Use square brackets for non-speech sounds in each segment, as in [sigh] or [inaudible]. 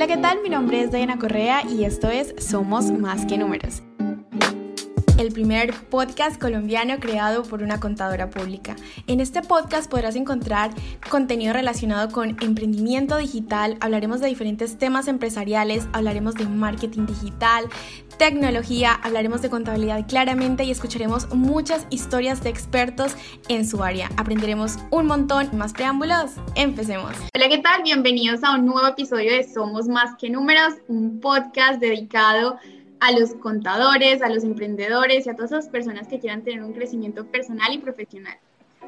Hola, ¿qué tal? Mi nombre es Diana Correa y esto es Somos Más que Números el primer podcast colombiano creado por una contadora pública. En este podcast podrás encontrar contenido relacionado con emprendimiento digital, hablaremos de diferentes temas empresariales, hablaremos de marketing digital, tecnología, hablaremos de contabilidad claramente y escucharemos muchas historias de expertos en su área. Aprenderemos un montón. Más preámbulos, empecemos. Hola, ¿qué tal? Bienvenidos a un nuevo episodio de Somos Más que Números, un podcast dedicado a los contadores, a los emprendedores y a todas esas personas que quieran tener un crecimiento personal y profesional.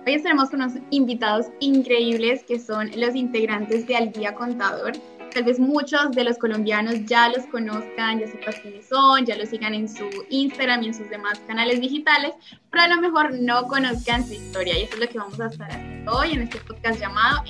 Hoy estaremos con unos invitados increíbles que son los integrantes de Al Día Contador. Tal vez muchos de los colombianos ya los conozcan, ya sepan quiénes son, ya los sigan en su Instagram y en sus demás canales digitales, pero a lo mejor no conozcan su historia y eso es lo que vamos a estar haciendo hoy en este podcast llamado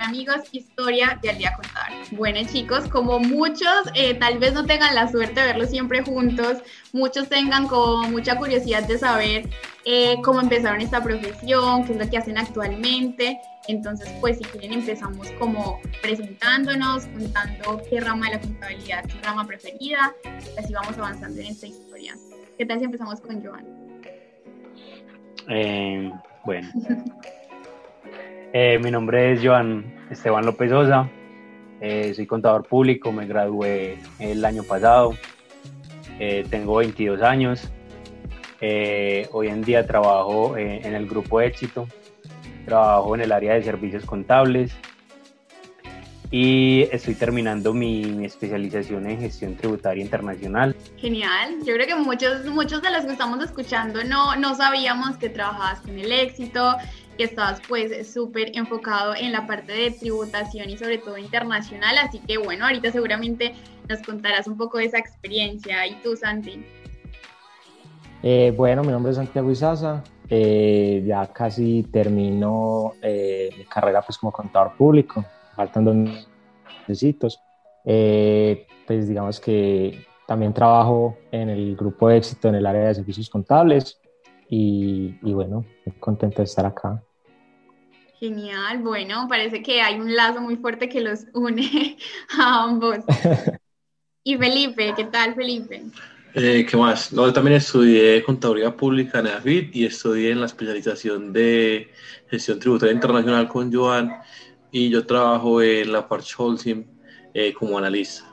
amigos, historia de Al Día Contar. Bueno chicos, como muchos eh, tal vez no tengan la suerte de verlos siempre juntos, muchos tengan como mucha curiosidad de saber eh, cómo empezaron esta profesión, qué es lo que hacen actualmente. Entonces, pues si quieren empezamos como presentándonos, contando qué rama de la contabilidad, su rama preferida, así vamos avanzando en esta historia. ¿Qué tal si empezamos con Joan? Eh, bueno. Eh, mi nombre es Joan Esteban López Osa, eh, soy contador público, me gradué el año pasado, tengo 22 años, hoy en día trabajo en el grupo Éxito, trabajo en el área de servicios contables y estoy terminando mi, especialización en gestión tributaria internacional. Genial, yo creo que muchos, muchos de los que estamos escuchando no, no sabíamos que trabajabas con el éxito, que estabas pues súper enfocado en la parte de tributación y sobre todo internacional, así que bueno, ahorita seguramente nos contarás un poco de esa experiencia. ¿Y tú, Santi? Eh, bueno, mi nombre es Santiago Izaza, eh, ya casi termino eh, mi carrera pues como contador público, faltan dos necesitos. pues digamos que también trabajo en el grupo de éxito en el área de servicios contables y, y bueno, contento de estar acá. Genial, bueno, parece que hay un lazo muy fuerte que los une [laughs] a ambos. [laughs] Y Felipe, ¿qué tal Felipe? Eh, ¿Qué más? Yo también estudié contaduría pública en AFIT y estudié en la especialización de gestión tributaria internacional con Joan y yo trabajo en la Parch Holcim eh, como analista.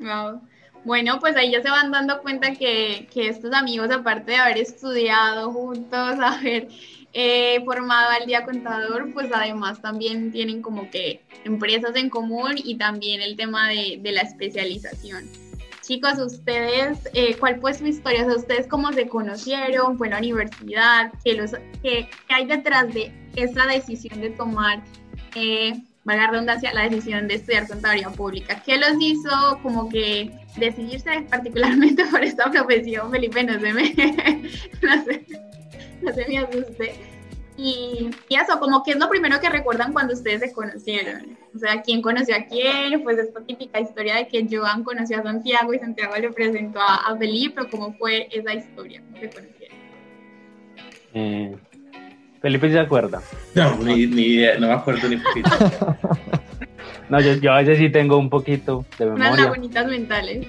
Wow. Bueno, pues ahí ya se van dando cuenta que, que estos amigos, aparte de haber estudiado juntos, [laughs] haber eh, formado al día contador, pues además también tienen como que empresas en común y también el tema de, de la especialización. Chicos, ustedes, eh, ¿cuál fue su historia? ¿Ustedes cómo se conocieron? ¿Fue la universidad? ¿Qué, los, qué, hay detrás de esa decisión de tomar, eh, valga redundancia, la decisión de estudiar contaduría pública? ¿Qué los hizo como que decidirse particularmente [laughs] por esta profesión? Felipe, no se me, [laughs] no sé, no se me asuste. Y, eso, como que es lo primero que recuerdan cuando ustedes se conocieron. O sea, quién conoció a quién, pues esta típica historia de que Joan conoció a Santiago y Santiago le presentó a, Felipe, ¿cómo fue esa historia? ¿Cómo se conocieron? Eh, Felipe se acuerda. No, ni, ni no me acuerdo ni poquito. [laughs] no, yo, yo, a veces sí tengo un poquito de memoria. Unas lagunitas mentales.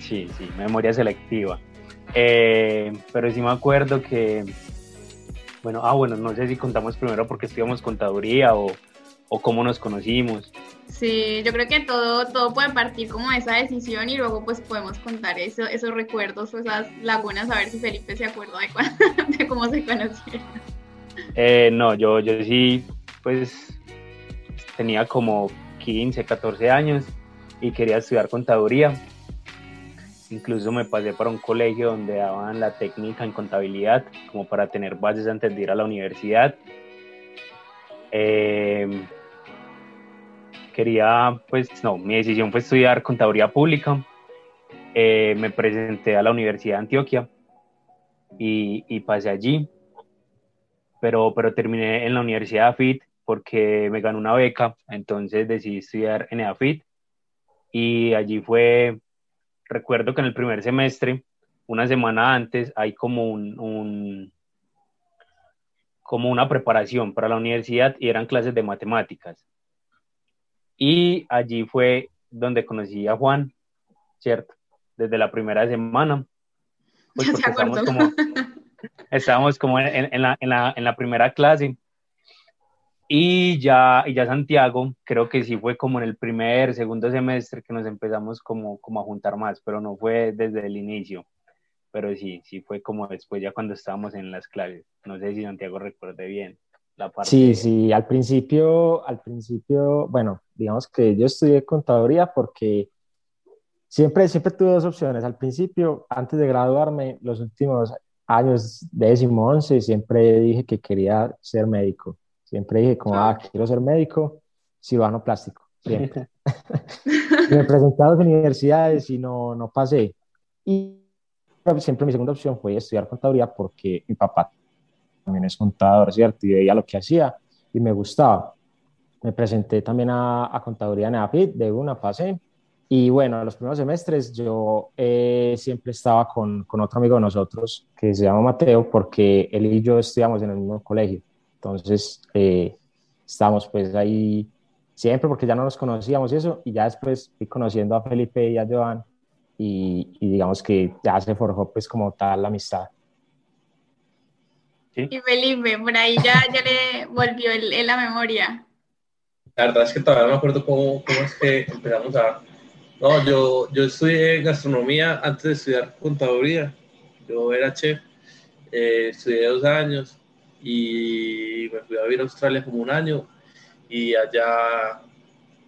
Sí, sí, memoria selectiva. Eh, pero sí me acuerdo que, bueno, ah, bueno, no sé si contamos primero porque estudiamos contaduría o, o cómo nos conocimos. Sí, yo creo que todo, todo puede partir como de esa decisión y luego pues podemos contar eso, esos recuerdos o esas lagunas, a ver si Felipe se acuerda de, [laughs] de cómo se conocieron. Eh, no, yo, yo sí, pues tenía como 15, 14 años y quería estudiar contaduría Incluso me pasé para un colegio donde daban la técnica en contabilidad, como para tener bases antes de ir a la universidad. Em, quería, pues, no, mi decisión fue estudiar contaduría pública. Eh, me presenté a la Universidad de Antioquia y, y, pasé allí, pero, pero terminé en la Universidad de AFIT porque me ganó una beca, entonces decidí estudiar en AFIT y allí fue recuerdo que en el primer semestre, una semana antes, hay como un, como una preparación para la universidad y eran clases de matemáticas. Y allí fue donde conocí a Juan, ¿cierto? Desde la primera semana. Pues [laughs] porque estábamos como, estábamos como en, la, en, la, en la primera clase. Y ya, y ya Santiago, creo que sí fue como en el primer, segundo semestre que nos empezamos como, como a juntar más, pero no fue desde el inicio. Pero sí, sí fue como después, ya cuando estábamos en las clases. No sé si Santiago recuerde bien. La parte sí, sí, al principio, al principio, bueno, digamos que yo estudié contaduría porque siempre, siempre tuve dos opciones. Al principio, antes de graduarme, los últimos años, décimo, once, siempre dije que quería ser médico Siempre dije como, ah, quiero ser médico, cirujano plástico, siempre. [laughs] [laughs] me presenté a las universidades y no, no pasé. Y siempre mi segunda opción fue estudiar contaduría porque mi papá también es contador, ¿cierto? Y veía lo que hacía y me gustaba. Me presenté también a, a contaduría en AFIT, de una pasé. Y bueno, los primeros semestres yo eh, siempre estaba con, con, otro amigo de nosotros que se llama Mateo, porque él y yo estudiamos en el mismo colegio. Entonces, eh, estamos pues ahí siempre porque ya no nos conocíamos y eso, y ya después fui conociendo a Felipe y a Joan, y, digamos que ya se forjó pues como tal la amistad. Y Felipe, por ahí ya, ya le volvió en la memoria. La verdad es que todavía no me acuerdo cómo, cómo es que empezamos a... No, yo, yo estudié gastronomía antes de estudiar contaduría. Yo era chef, eh, estudié dos años, y me fui a vivir a Australia como un año y allá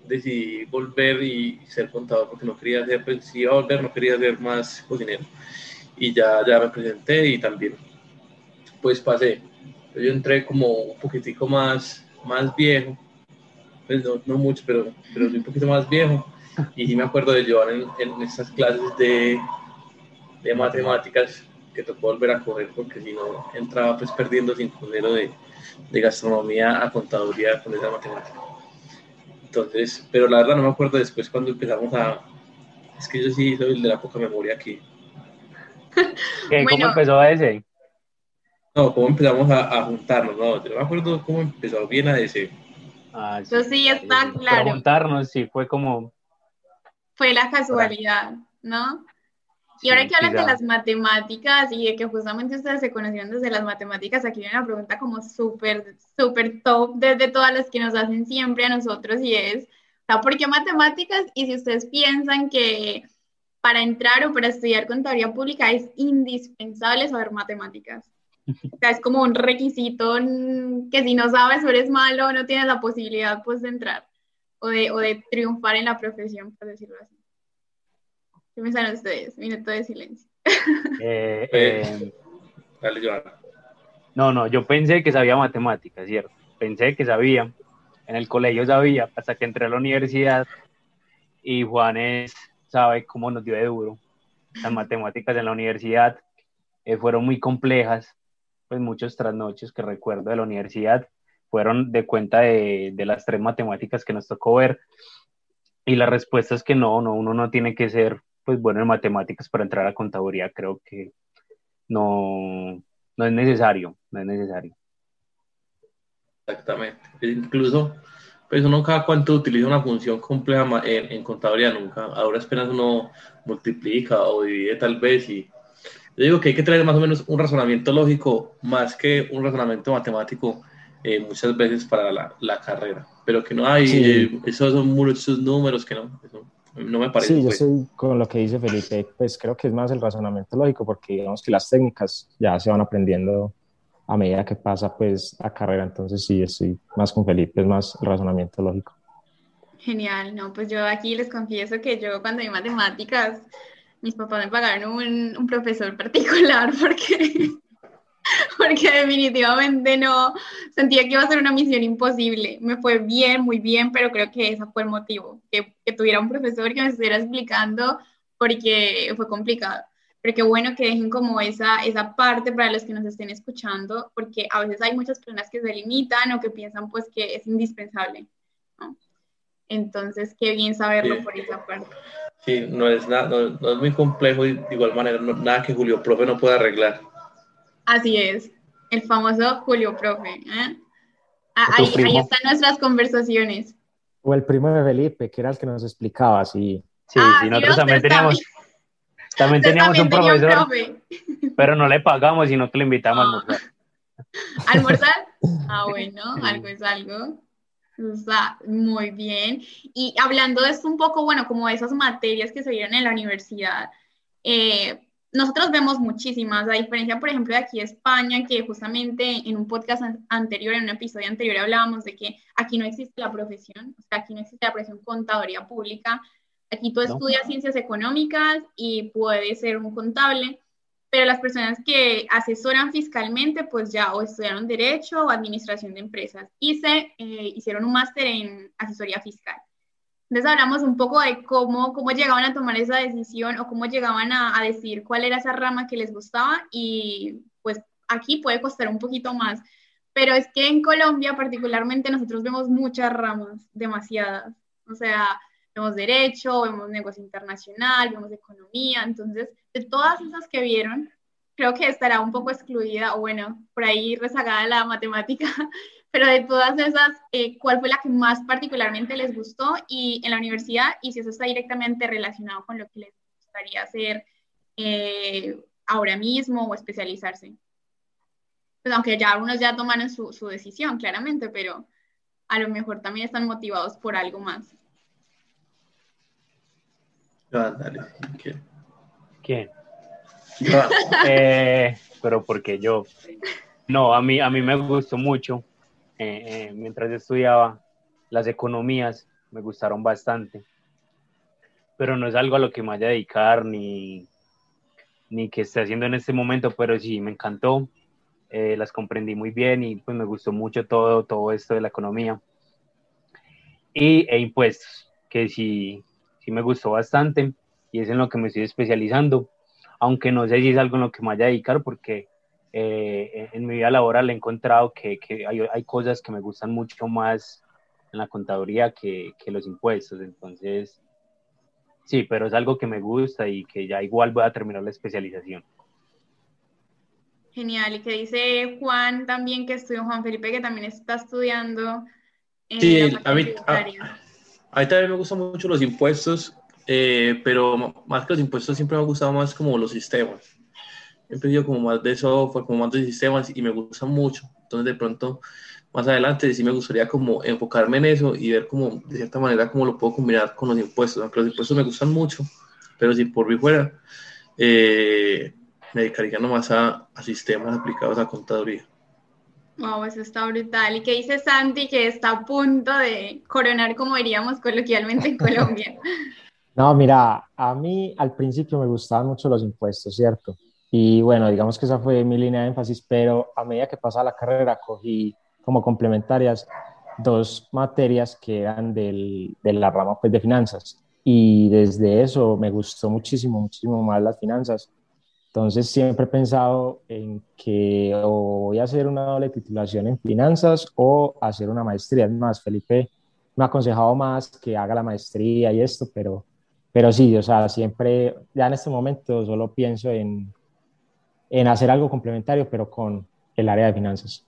decidí volver y ser contador porque no quería ser, pues si iba a volver no quería ser más cocinero. Y ya, ya me presenté y también pues pasé. Yo entré como un poquitico más, más viejo, pues no, mucho, pero, pero un poquito más viejo. Y sí me acuerdo de llevar en, en estas clases de, de matemáticas que tocó volver a correr porque si no entraba pues perdiendo sin dinero de, de, gastronomía a contaduría con esa matemática. Entonces, pero la verdad no me acuerdo después cuando empezamos a... Es que yo sí soy el de la poca memoria aquí. [laughs] ¿Cómo empezó ese? No, cómo empezamos a, a, juntarnos, no, yo no me acuerdo cómo empezó bien a ese. Ah, Eso sí está claro. juntarnos, sí, fue como... Fue la casualidad, ¿no? Y ahora que hablan de las matemáticas y de que justamente ustedes se conocieron desde las matemáticas, aquí viene una pregunta como súper, súper top desde todas las que nos hacen siempre a nosotros y es, ¿por qué matemáticas? Y si ustedes piensan que para entrar o para estudiar contaduría pública es indispensable saber matemáticas. O sea, es como un requisito que si no sabes o eres malo, no tienes la posibilidad pues de entrar o de, o de triunfar en la profesión, por decirlo así. ¿Qué pensaron ustedes? Minuto de silencio. Eh, eh, Dale, Joana. No, no, yo pensé que sabía matemáticas, ¿cierto? Pensé que sabía. En el colegio sabía, hasta que entré a la universidad y Juanes sabe cómo nos dio de duro. Las matemáticas en la universidad eh, fueron muy complejas, pues muchos trasnoches que recuerdo de la universidad fueron de cuenta de, de las tres matemáticas que nos tocó ver y la respuesta es que no, no, uno no tiene que ser pues bueno en matemáticas para entrar a contaduría, creo que no, no es necesario, no es necesario. Exactamente. Incluso, pues uno cada cuánto utiliza una función compleja en, en contaduría, nunca. Ahora apenas uno multiplica o divide tal vez y yo digo que hay que traer más o menos un razonamiento lógico más que un razonamiento matemático eh, muchas veces para la, la, carrera, pero que no hay, eh, esos son muchos números que no, no me parece. Sí, yo estoy pues. con lo que dice Felipe, pues creo que es más el razonamiento lógico, porque digamos que las técnicas ya se van aprendiendo a medida que pasa pues la carrera, entonces sí, estoy más con Felipe, es más el razonamiento lógico. Genial, no, pues yo aquí les confieso que yo cuando vi matemáticas, mis papás me pagaron un, un profesor particular [laughs] porque [laughs] porque definitivamente no sentía que iba a ser una misión imposible. Me fue bien, muy bien, pero creo que ese fue el motivo, que, que tuviera un profesor que me estuviera explicando porque fue complicado. Pero qué bueno que dejen como esa, esa parte para los que nos estén escuchando, porque a veces hay muchas personas que se limitan o que piensan pues que es indispensable. Entonces, qué bien saberlo por esa parte. Sí, no es, nada, no, es muy complejo y de igual manera nada que Julio Profe no pueda arreglar. Así es, el famoso Julio Profe. ¿eh? Ah, ahí, están nuestras conversaciones. O el primo de Felipe, que era el que nos explicaba, sí. Sí, Ah, sí, nosotros también teníamos, también teníamos un también tenía profesor, profe. pero no le pagamos, sino que le invitamos a Ah. almorzar. [laughs] ¿Almorzar? Ah, [laughs] bueno, algo es algo. Está muy bien. Y hablando de esto un poco, bueno, como de esas materias que se dieron en la universidad, eh, nosotros vemos muchísimas, a diferencia, por ejemplo, de aquí de España, que justamente en un podcast an- anterior, en un episodio anterior, hablábamos de que aquí no existe la profesión, o sea, aquí no existe la profesión contaduría pública. Aquí tú No. estudias ciencias económicas y puedes ser un contable, pero las personas que asesoran fiscalmente, pues ya o estudiaron Derecho o Administración de Empresas y se eh, hicieron un máster en asesoría fiscal. Entonces hablamos un poco de cómo, cómo llegaban a tomar esa decisión o cómo llegaban a, a decir cuál era esa rama que les gustaba y pues aquí puede costar un poquito más. Pero es que en Colombia particularmente nosotros vemos muchas ramas, demasiadas. O sea, vemos derecho, vemos negocio internacional, vemos economía. Entonces, de todas esas que vieron, creo que estará un poco excluida o bueno, por ahí rezagada la matemática, pero de todas esas, eh, ¿cuál fue la que más particularmente les gustó y en la universidad y si eso está directamente relacionado con lo que les gustaría hacer eh, ahora mismo o especializarse? Pues aunque ya algunos ya tomaron su, su decisión, claramente, pero a lo mejor también están motivados por algo más. Joan, dale. ¿qué? ¿Quién? Joan, [laughs] Eh, pero porque yo, no, a mí, a mí me gustó mucho, eh, eh, mientras estudiaba, las economías me gustaron bastante, pero no es algo a lo que me vaya a dedicar ni, ni que esté haciendo en este momento, pero sí, me encantó, eh, las comprendí muy bien y pues me gustó mucho todo, todo esto de la economía. Y e impuestos, que sí, sí me gustó bastante y es en lo que me estoy especializando aunque no sé si es algo en lo que me vaya a dedicar porque eh, en mi vida laboral he encontrado que, que hay, hay, cosas que me gustan mucho más en la contaduría que, que, los impuestos. Entonces, sí, pero es algo que me gusta y que ya igual voy a terminar la especialización. Genial. Y que dice Juan también que estudió, Juan Felipe, que también está estudiando. En sí, a mí, a, a mí también me gustan mucho los impuestos eh, pero más que los impuestos siempre me ha gustado más como los sistemas. He como más de software, como más de sistemas y me gustan mucho. Entonces de pronto más adelante sí me gustaría como enfocarme en eso y ver como de cierta manera cómo lo puedo combinar con los impuestos. Aunque los impuestos me gustan mucho, pero si por mí fuera, eh, me dedicaría nomás a, a sistemas aplicados a contaduría. Wow, eso está brutal. ¿Y qué dice Santi que está a punto de coronar, como diríamos coloquialmente en Colombia? [laughs] No, mira, a mí al principio me gustaban mucho los impuestos, ¿cierto? Y bueno, digamos que esa fue mi línea de énfasis, pero a medida que pasaba la carrera cogí como complementarias dos materias que eran del, de la rama pues, de finanzas. Y desde eso me gustó muchísimo, muchísimo más las finanzas. Entonces siempre he pensado en que o voy a hacer una doble titulación en finanzas o hacer una maestría. Es más, Felipe me ha aconsejado más que haga la maestría y esto, pero pero sí, o sea, siempre, ya en este momento solo pienso en, en hacer algo complementario, pero con el área de finanzas.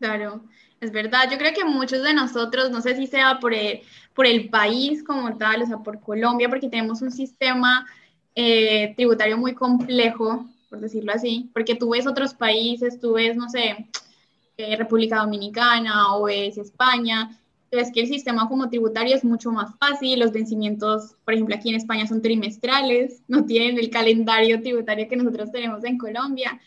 Claro, es verdad. Yo creo que muchos de nosotros, no sé si sea por el, por el país como tal, o sea, por Colombia, porque tenemos un sistema eh, tributario muy complejo, por decirlo así, porque tú ves otros países, tú ves, no sé, eh, República Dominicana o ves España, es que el sistema como tributario es mucho más fácil, los vencimientos, por ejemplo, aquí en España son trimestrales, no tienen el calendario tributario que nosotros tenemos en Colombia.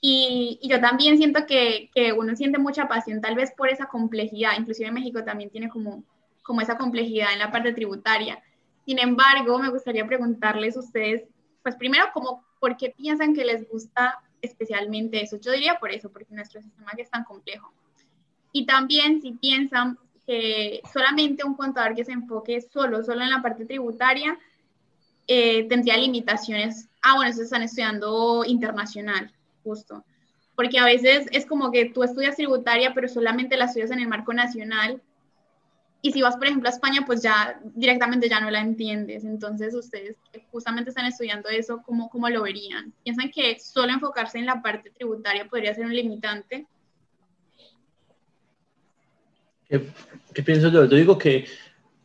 Y, y yo también siento que, que, uno siente mucha pasión tal vez por esa complejidad, inclusive México también tiene como, como esa complejidad en la parte tributaria. Sin embargo, me gustaría preguntarles a ustedes, pues primero, como, ¿por qué piensan que les gusta especialmente eso? Yo diría por eso, porque nuestro sistema es tan complejo. Y también si piensan que solamente un contador que se enfoque solo, solo en la parte tributaria, eh, tendría limitaciones. Ah, bueno, eso están estudiando internacional, justo. Porque a veces es como que tú estudias tributaria, pero solamente la estudias en el marco nacional. Y si vas, por ejemplo, a España, pues ya directamente ya no la entiendes. Entonces, ustedes justamente están estudiando eso, ¿cómo, ¿cómo lo verían? ¿Piensan que solo enfocarse en la parte tributaria podría ser un limitante? ¿Qué, pienso yo? Yo digo que,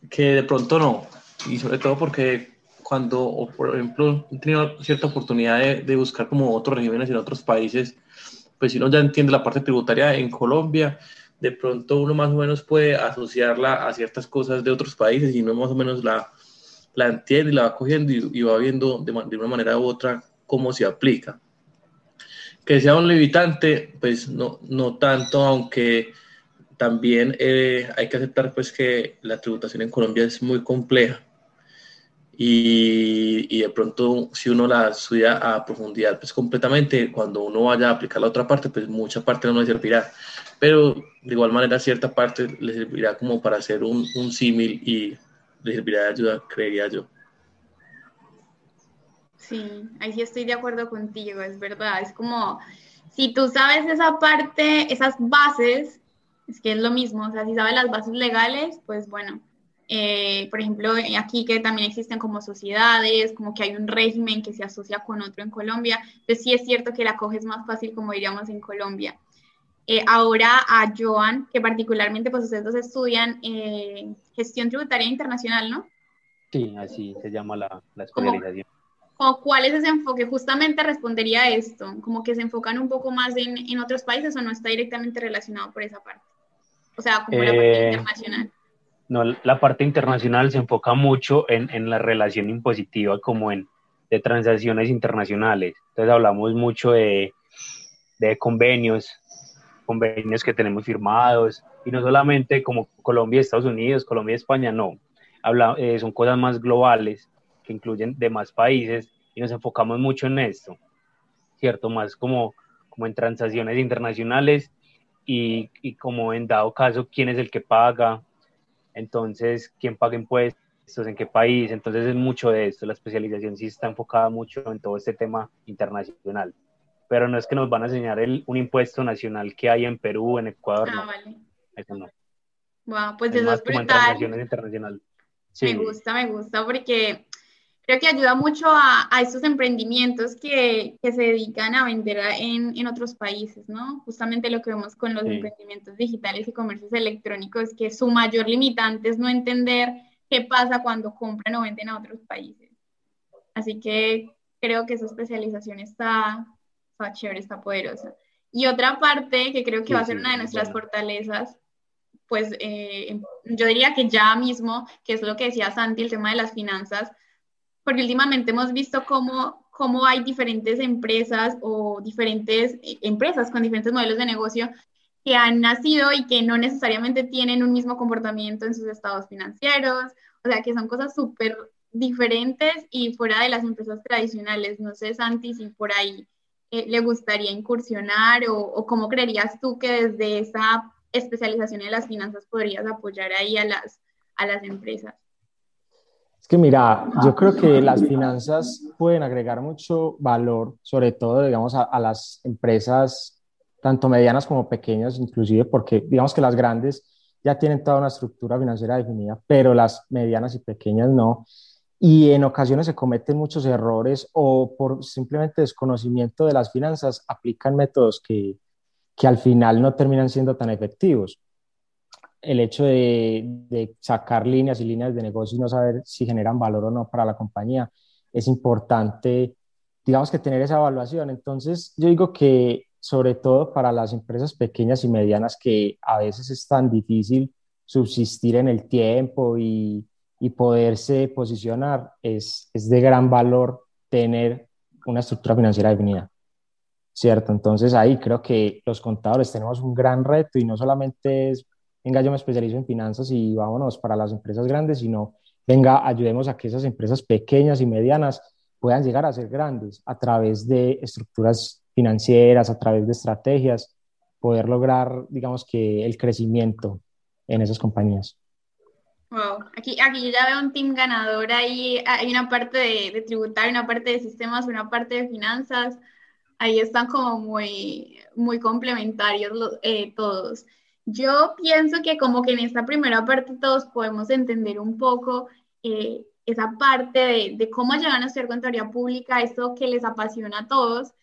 que de pronto no, y sobre todo porque cuando, por ejemplo, he tenido cierta oportunidad de, de, buscar como otros regímenes en otros países, pues si uno ya entiende la parte tributaria en Colombia, de pronto uno más o menos puede asociarla a ciertas cosas de otros países y uno más o menos la, la entiende y la va cogiendo y, va viendo de, de, una manera u otra cómo se aplica. Que sea un limitante, pues no, no tanto, aunque también eh, hay que aceptar pues que la tributación en Colombia es muy compleja y, y, de pronto si uno la estudia a profundidad pues completamente, cuando uno vaya a aplicar la otra parte, pues mucha parte no le servirá, pero de igual manera cierta parte le servirá como para hacer un, un símil y le servirá de ayuda, creería yo. Sí, ahí sí estoy de acuerdo contigo, es verdad, es como si tú sabes esa parte, esas bases, es que es lo mismo, o sea, si sabes las bases legales, pues bueno, eh, por ejemplo, aquí que también existen como sociedades, como que hay un régimen que se asocia con otro en Colombia, pues sí es cierto que la coges más fácil, como diríamos en Colombia. Eh, ahora a Joan, que particularmente pues ustedes dos estudian eh, gestión tributaria internacional, ¿no? Sí, así se llama la, la especialización. ¿O ¿Cuál es ese enfoque? Justamente respondería a esto, como que se enfocan un poco más en, en, otros países o no está directamente relacionado por esa parte. O sea, como la parte internacional. No, la parte internacional se enfoca mucho en, en, la relación impositiva como en de transacciones internacionales. Entonces hablamos mucho de, de convenios, convenios que tenemos firmados, y no solamente como Colombia y Estados Unidos, Colombia y España, no. Habla, eh, son cosas más globales que incluyen demás países y nos enfocamos mucho en esto, ¿cierto? Más como, como en transacciones internacionales y, y como en dado caso quién es el que paga, entonces, ¿quién paga impuestos? ¿En qué país? Entonces es mucho de esto. La especialización sí está enfocada mucho en todo este tema internacional. Pero no es que nos van a enseñar el, un impuesto nacional que hay en Perú, en Ecuador. Ah, no. vale. Eso no. Wow, pues es eso es brutal. Sí. Me gusta, me gusta porque creo que ayuda mucho a, a estos emprendimientos que, que, se dedican a vender en, en, otros países, ¿no? Justamente lo que vemos con los emprendimientos digitales y comercios electrónicos, que su mayor limitante es no entender qué pasa cuando compran o venden a otros países. Así que creo que esa especialización está, está chévere, está poderosa. Y otra parte que creo que va a ser una de nuestras fortalezas, pues eh, yo diría que ya mismo, que es lo que decía Santi, el tema de las finanzas, porque últimamente hemos visto cómo, cómo hay diferentes empresas o diferentes eh, empresas con diferentes modelos de negocio que han nacido y que no necesariamente tienen un mismo comportamiento en sus estados financieros, o sea, que son cosas súper diferentes y fuera de las empresas tradicionales. No sé, Santi, si por ahí eh, le gustaría incursionar o, o, cómo creerías tú que desde esa especialización en las finanzas podrías apoyar ahí a las, a las empresas. Es que mira, yo creo que las finanzas pueden agregar mucho valor, sobre todo, digamos, a, las empresas, tanto medianas como pequeñas, inclusive, porque digamos que las grandes ya tienen toda una estructura financiera definida, pero las medianas y pequeñas no. Y en ocasiones se cometen muchos errores o por simplemente desconocimiento de las finanzas aplican métodos que, que al final no terminan siendo tan efectivos el hecho de, sacar líneas y líneas de negocio y no saber si generan valor o no para la compañía, es importante, digamos que tener esa evaluación. Entonces, yo digo que sobre todo para las empresas pequeñas y medianas que a veces es tan difícil subsistir en el tiempo y, poderse posicionar, es, es de gran valor tener una estructura financiera definida. ¿Cierto? Entonces ahí creo que los contadores tenemos un gran reto y no solamente es venga, yo me especializo en finanzas y vámonos para las empresas grandes, sino venga, ayudemos a que esas empresas pequeñas y medianas puedan llegar a ser grandes a través de estructuras financieras, a través de estrategias, poder lograr, digamos que, el crecimiento en esas compañías. Wow, aquí, aquí yo ya veo un team ganador ahí, hay una parte de, de tributario, una parte de sistemas, una parte de finanzas, ahí están como muy, muy complementarios eh, todos. Yo pienso que como que en esta primera parte todos podemos entender un poco eh, esa parte de, cómo llegan a ser contaduría pública, eso que les apasiona a todos.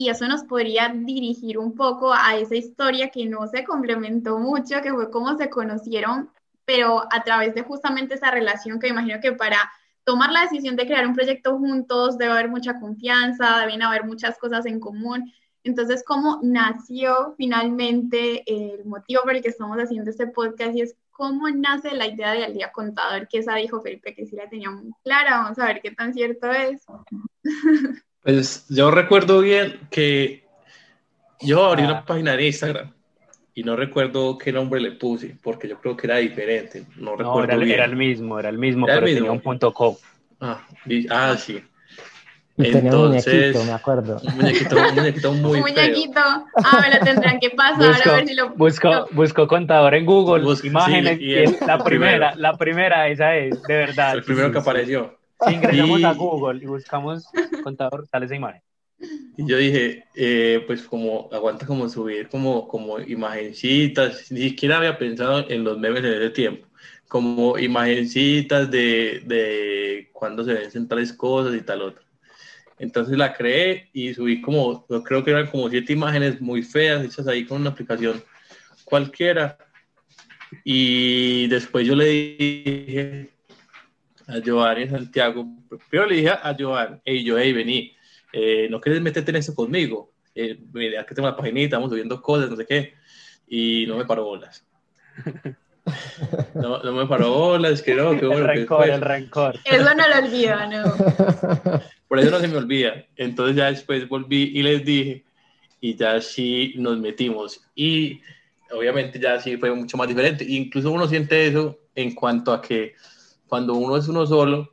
y eso nos podría dirigir un poco a esa historia que no se complementó mucho, que fue cómo se conocieron, pero a través de justamente esa relación que imagino que para tomar la decisión de crear un proyecto juntos debe haber mucha confianza, deben haber muchas cosas en común. Entonces, ¿cómo nació finalmente el motivo por el que estamos haciendo este podcast? Y es cómo nace la idea de Al Día Contador, que esa dijo Felipe que sí la tenía muy clara. Vamos a ver qué tan cierto es. [laughs] Pues yo recuerdo bien que yo abrí una ah. página de Instagram y no recuerdo qué nombre le puse, porque yo creo que era diferente. No, recuerdo era, bien. era el mismo, era el mismo, pero tenía un punto com. Ah, ah sí. Y tenía un muñequito, me acuerdo. Un muñequito, un muñequito [laughs] muy Un muñequito. Ah, me lo tendrán que pasar a ver si lo busco. Busco contador en Google, imágenes, y, la primera, la primera, esa es, de verdad. El primero que apareció. Si ingresamos a Google y buscamos contador, sale esa imagen. Y yo dije, eh, pues como aguanta como subir como, como imagencitas, ni siquiera había pensado en los memes en ese tiempo, como imagencitas de, de cuando se ven tales cosas y tal otra. Entonces la creé y subí como, yo creo que eran como siete imágenes muy feas hechas ahí con una aplicación cualquiera. Y después yo le dije a Giovanni en Santiago, primero le dije a Giovanni, hey, yo, hey, vení, eh, ¿no quieres meterte en eso conmigo? Eh, mira, que tengo la paginita, estamos subiendo cosas, no sé qué. Y no me paró bolas. [laughs] [laughs] No, no me paró bolas, que no, que bueno. El rencor, el rencor. Eso no lo olvido, no. [laughs] Por eso no se me olvida. Entonces ya después volví y les dije, y ya sí nos metimos. Y obviamente ya sí fue mucho más diferente. Incluso uno siente eso en cuanto a que cuando uno es uno solo,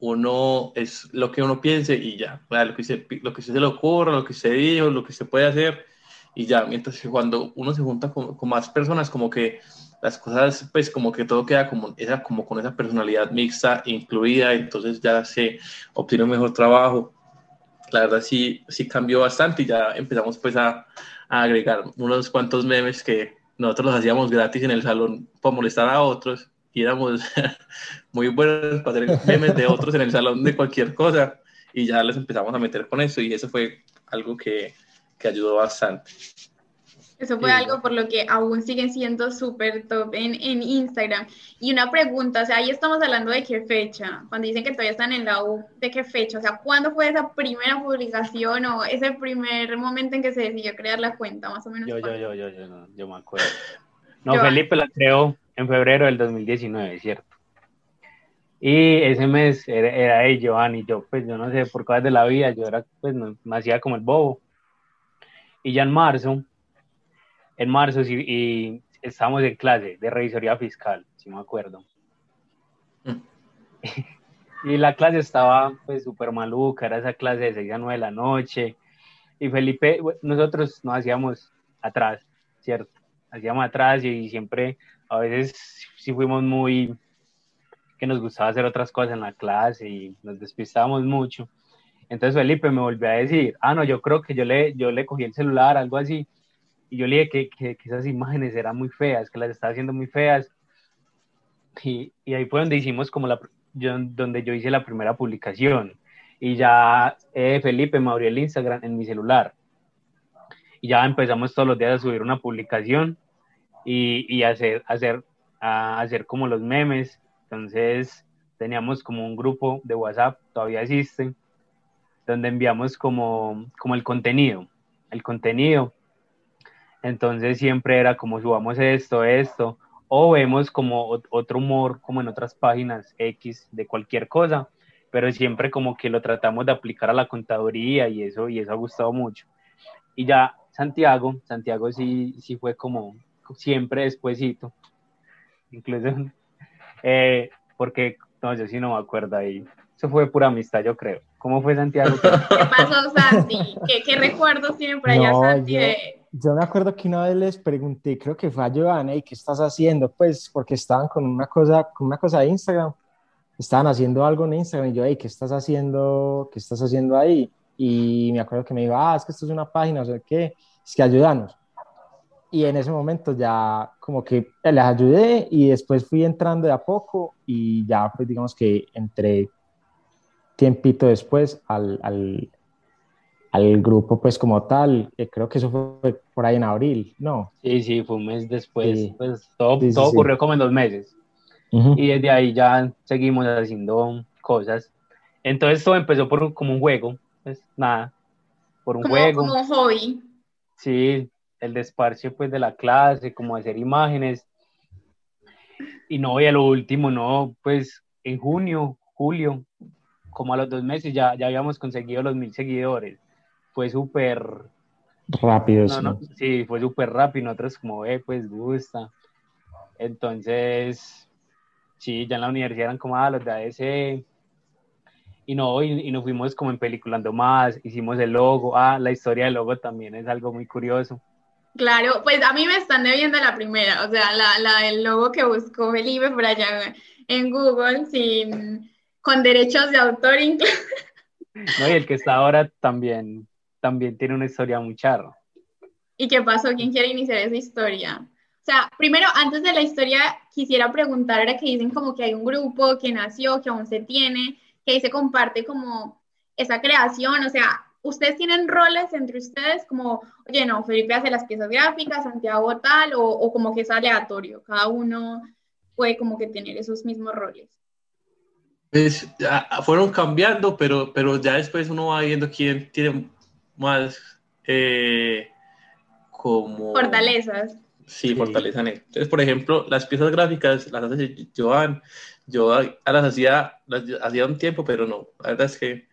uno es lo que uno piense y ya, lo que, se, lo que se le ocurra, lo que se dijo, lo que se puede hacer y ya. Mientras que cuando uno se junta con, con más personas, como que las cosas, pues como que todo queda como, esa, como con esa personalidad mixta incluida, entonces ya se obtiene un mejor trabajo. La verdad sí, sí cambió bastante y ya empezamos pues a, a agregar unos cuantos memes que nosotros los hacíamos gratis en el salón para molestar a otros y éramos [laughs] muy buenos para hacer memes de otros en el salón de cualquier cosa y ya les empezamos a meter con eso y eso fue algo que, que ayudó bastante. Eso fue algo por lo que aún siguen siendo súper top en, en, Instagram. Y una pregunta, o sea, ahí estamos hablando de qué fecha, cuando dicen que todavía están en la U, ¿de qué fecha? O sea, ¿cuándo fue esa primera publicación o ese primer momento en que se decidió crear la cuenta, más o menos? Yo, yo, yo, yo, yo, no, yo me acuerdo. [laughs] No, Felipe la creó en febrero del 2019, ¿cierto? Y ese mes era, era de Giovanni, yo pues yo no sé, por cosas de la vida, yo era pues no, me hacía como el bobo. Y ya en marzo en marzo y, y estábamos en clase de revisoría fiscal, si me acuerdo. Mm. [laughs] y la clase estaba pues súper maluca, era esa clase de 6 a 9 de la noche. Y Felipe, nosotros nos hacíamos atrás, ¿cierto? Hacíamos atrás y, siempre, a veces sí fuimos muy, que nos gustaba hacer otras cosas en la clase y nos despistábamos mucho. Entonces Felipe me volvió a decir, ah, no, yo creo que yo le, yo le cogí el celular, algo así, y yo le dije que, que, esas imágenes eran muy feas, que las estaba haciendo muy feas. Y, y ahí fue donde hicimos como la, yo, donde yo hice la primera publicación. Y ya eh, Felipe me abrió el Instagram en mi celular. Y ya empezamos todos los días a subir una publicación y, y hacer, hacer, a hacer como los memes. Entonces teníamos como un grupo de WhatsApp, todavía existe, donde enviamos como, como el contenido. El contenido entonces siempre era como subamos esto, esto, o vemos como otro humor como en otras páginas X de cualquier cosa, pero siempre como que lo tratamos de aplicar a la contaduría y eso, y eso ha gustado mucho. Y ya Santiago, Santiago sí, sí fue como siempre despuesito, incluso, [laughs] eh, porque, no, yo sí no me acuerdo ahí, eso fue pura amistad, yo creo. ¿Cómo fue Santiago? [laughs] ¿Qué pasó, Santi? ¿Qué, qué recuerdos tienen por allá, Santi? yo me acuerdo que una vez les pregunté, creo que fue a Giovanna, ¿y qué estás haciendo? Pues porque estaban con una cosa, con una cosa de Instagram, estaban haciendo algo en Instagram y yo, hey, ¿qué estás haciendo? ¿Qué estás haciendo ahí? Y me acuerdo que me iba, ah, es que esto es una página, o sea, ¿qué? Es que ayúdanos. Y en ese momento ya como que les ayudé y después fui entrando de a poco y ya pues digamos que entré tiempito después al, al al grupo pues como tal, creo que eso fue por ahí en abril, ¿no? Sí, sí, fue un mes después, pues todo, todo ocurrió como en dos meses. Y desde ahí ya seguimos haciendo cosas. Entonces todo empezó por como un juego, pues nada, por un juego. Como un hobby. Sí, el desparche pues de la clase, como hacer imágenes. Y no, y a lo último, no, pues en junio, julio, como a los dos meses ya, ya habíamos conseguido los mil seguidores. Fue súper... Rápido, sí. fue súper rápido. Nosotros como, eh, pues gusta. Entonces, sí, ya en la universidad eran como, ah, los de AS. Y no, y, y, nos fuimos como en peliculando más, hicimos el logo. Ah, la historia del logo también es algo muy curioso. Claro, pues a mí me están debiendo la primera, o sea, la, la del logo que buscó Felipe por allá en Google, sin, con derechos de autor incluso. No, y el que está ahora también, también tiene una historia muy charra. ¿Y qué pasó? ¿Quién quiere iniciar esa historia? O sea, primero, antes de la historia, quisiera preguntar, ahora que dicen como que hay un grupo que nació, que aún se tiene, que ahí se comparte como esa creación, o sea, ¿ustedes tienen roles entre ustedes como, oye, no, Felipe hace las piezas gráficas, Santiago tal, o, o como que es aleatorio, cada uno puede como que tener esos mismos roles? Pues fueron cambiando, pero, pero ya después uno va viendo quién tiene más eh, como... Fortalezas. Sí, fortalezan. Entonces, por ejemplo, las piezas gráficas las hace Joan. Yo las hacía, las hacía un tiempo, pero no. La verdad es que,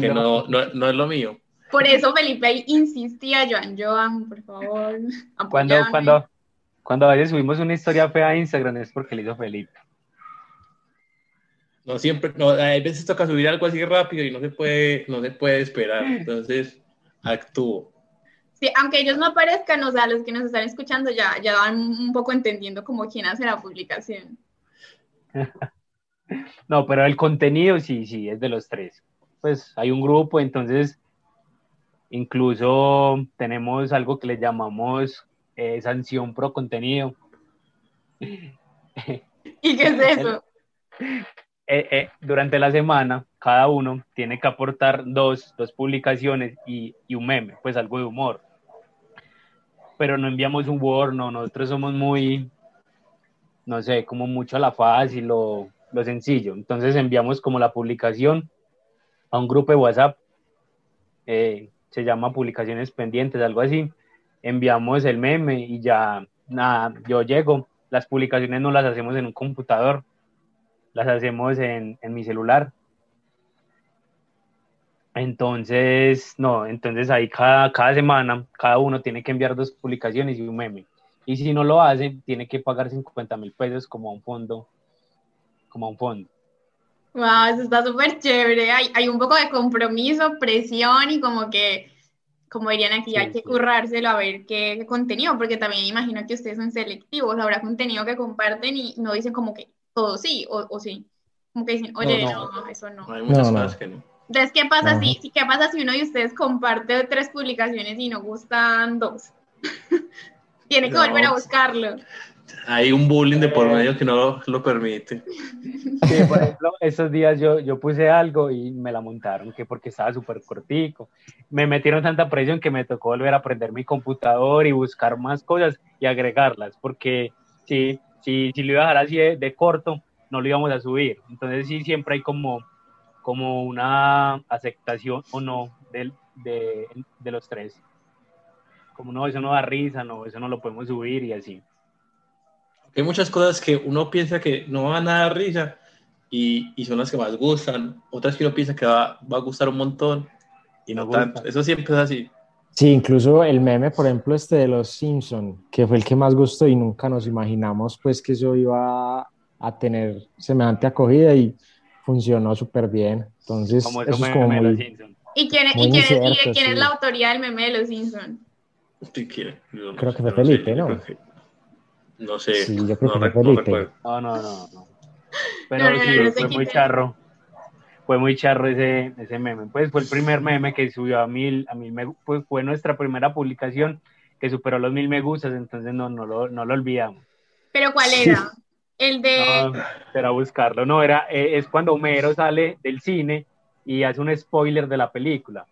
que no, no, no, es lo mío. Por eso Felipe insistía, Joan, Joan, por favor. Cuando, cuando, cuando a veces subimos una historia fea a Instagram es porque le hizo Felipe. No siempre, no, hay veces toca subir algo así rápido y no se puede, no se puede esperar. Entonces, actúo. Sí, aunque ellos no aparezcan, o sea, los que nos están escuchando ya, ya van un poco entendiendo como quién hace la publicación. [laughs] no, pero el contenido sí, sí, es de los tres. Pues hay un grupo, entonces incluso tenemos algo que le llamamos eh, sanción pro contenido. ¿Y qué es eso? [laughs] Eh, eh, durante la semana, cada uno tiene que aportar dos, dos publicaciones y, y, un meme, pues algo de humor. Pero no enviamos un Word, no, nosotros somos muy, no sé, como mucho a la fácil lo, lo sencillo. Entonces enviamos como la publicación a un grupo de WhatsApp, eh, se llama publicaciones pendientes, algo así. Enviamos el meme y ya, nada, yo llego, las publicaciones no las hacemos en un computador, las hacemos en, en mi celular. Entonces, no, entonces ahí cada, cada semana, cada uno tiene que enviar dos publicaciones y un meme. Y si no lo hace, tiene que pagar 50 mil pesos como a un fondo, como a un fondo. Wow, eso está súper chévere. Hay, hay, un poco de compromiso, presión y como que, como dirían aquí, hay que currárselo a ver qué, qué, contenido, porque también imagino que ustedes son selectivos, habrá contenido que comparten y no dicen como que todo sí o, o sí. Como que dicen, oye, no, no, eso no. Hay muchas cosas que no. Entonces, ¿qué pasa, si, ¿qué pasa si uno de ustedes comparte tres publicaciones y no gustan dos? [laughs] Tiene que volver a buscarlo. Hay un bullying de por medio que no lo permite. Sí, por ejemplo, esos días yo, yo puse algo y me la montaron, que porque estaba súper cortico. Me metieron tanta presión que me tocó volver a aprender mi computador y buscar más cosas y agregarlas, porque sí, si, si lo iba a dejar así de, corto, no lo íbamos a subir. Entonces sí, siempre hay como, como una aceptación o no de, de, de los tres. Como no, eso no da risa, no, eso no lo podemos subir y así. Hay muchas cosas que uno piensa que no van a dar risa y, y son las que más gustan. Otras que uno piensa que va, va a gustar un montón y no tanto. Eso siempre es así. Sí, incluso el meme, por ejemplo, este de los Simpson, que fue el que más gustó y nunca nos imaginamos pues que eso iba a tener semejante acogida y funcionó súper bien. Entonces, eso es como muy, ¿Y quién, ¿y quién, es, y quién es la autoría del meme de los Simpson? No, creo que fue Felipe, ¿no? No sé. Sí, yo creo no, que fue Felipe. No, no, no. no. Pero no, sí, fue muy charro. Fue muy charro ese, ese meme. Pues fue el primer meme que subió a mil, a mil me, pues fue nuestra primera publicación que superó los mil me gustas, entonces no, no, lo, no lo olvidamos. ¿Pero cuál era? El de... No, era buscarlo, no, era, eh, es cuando Homero sale del cine y hace un spoiler de la película.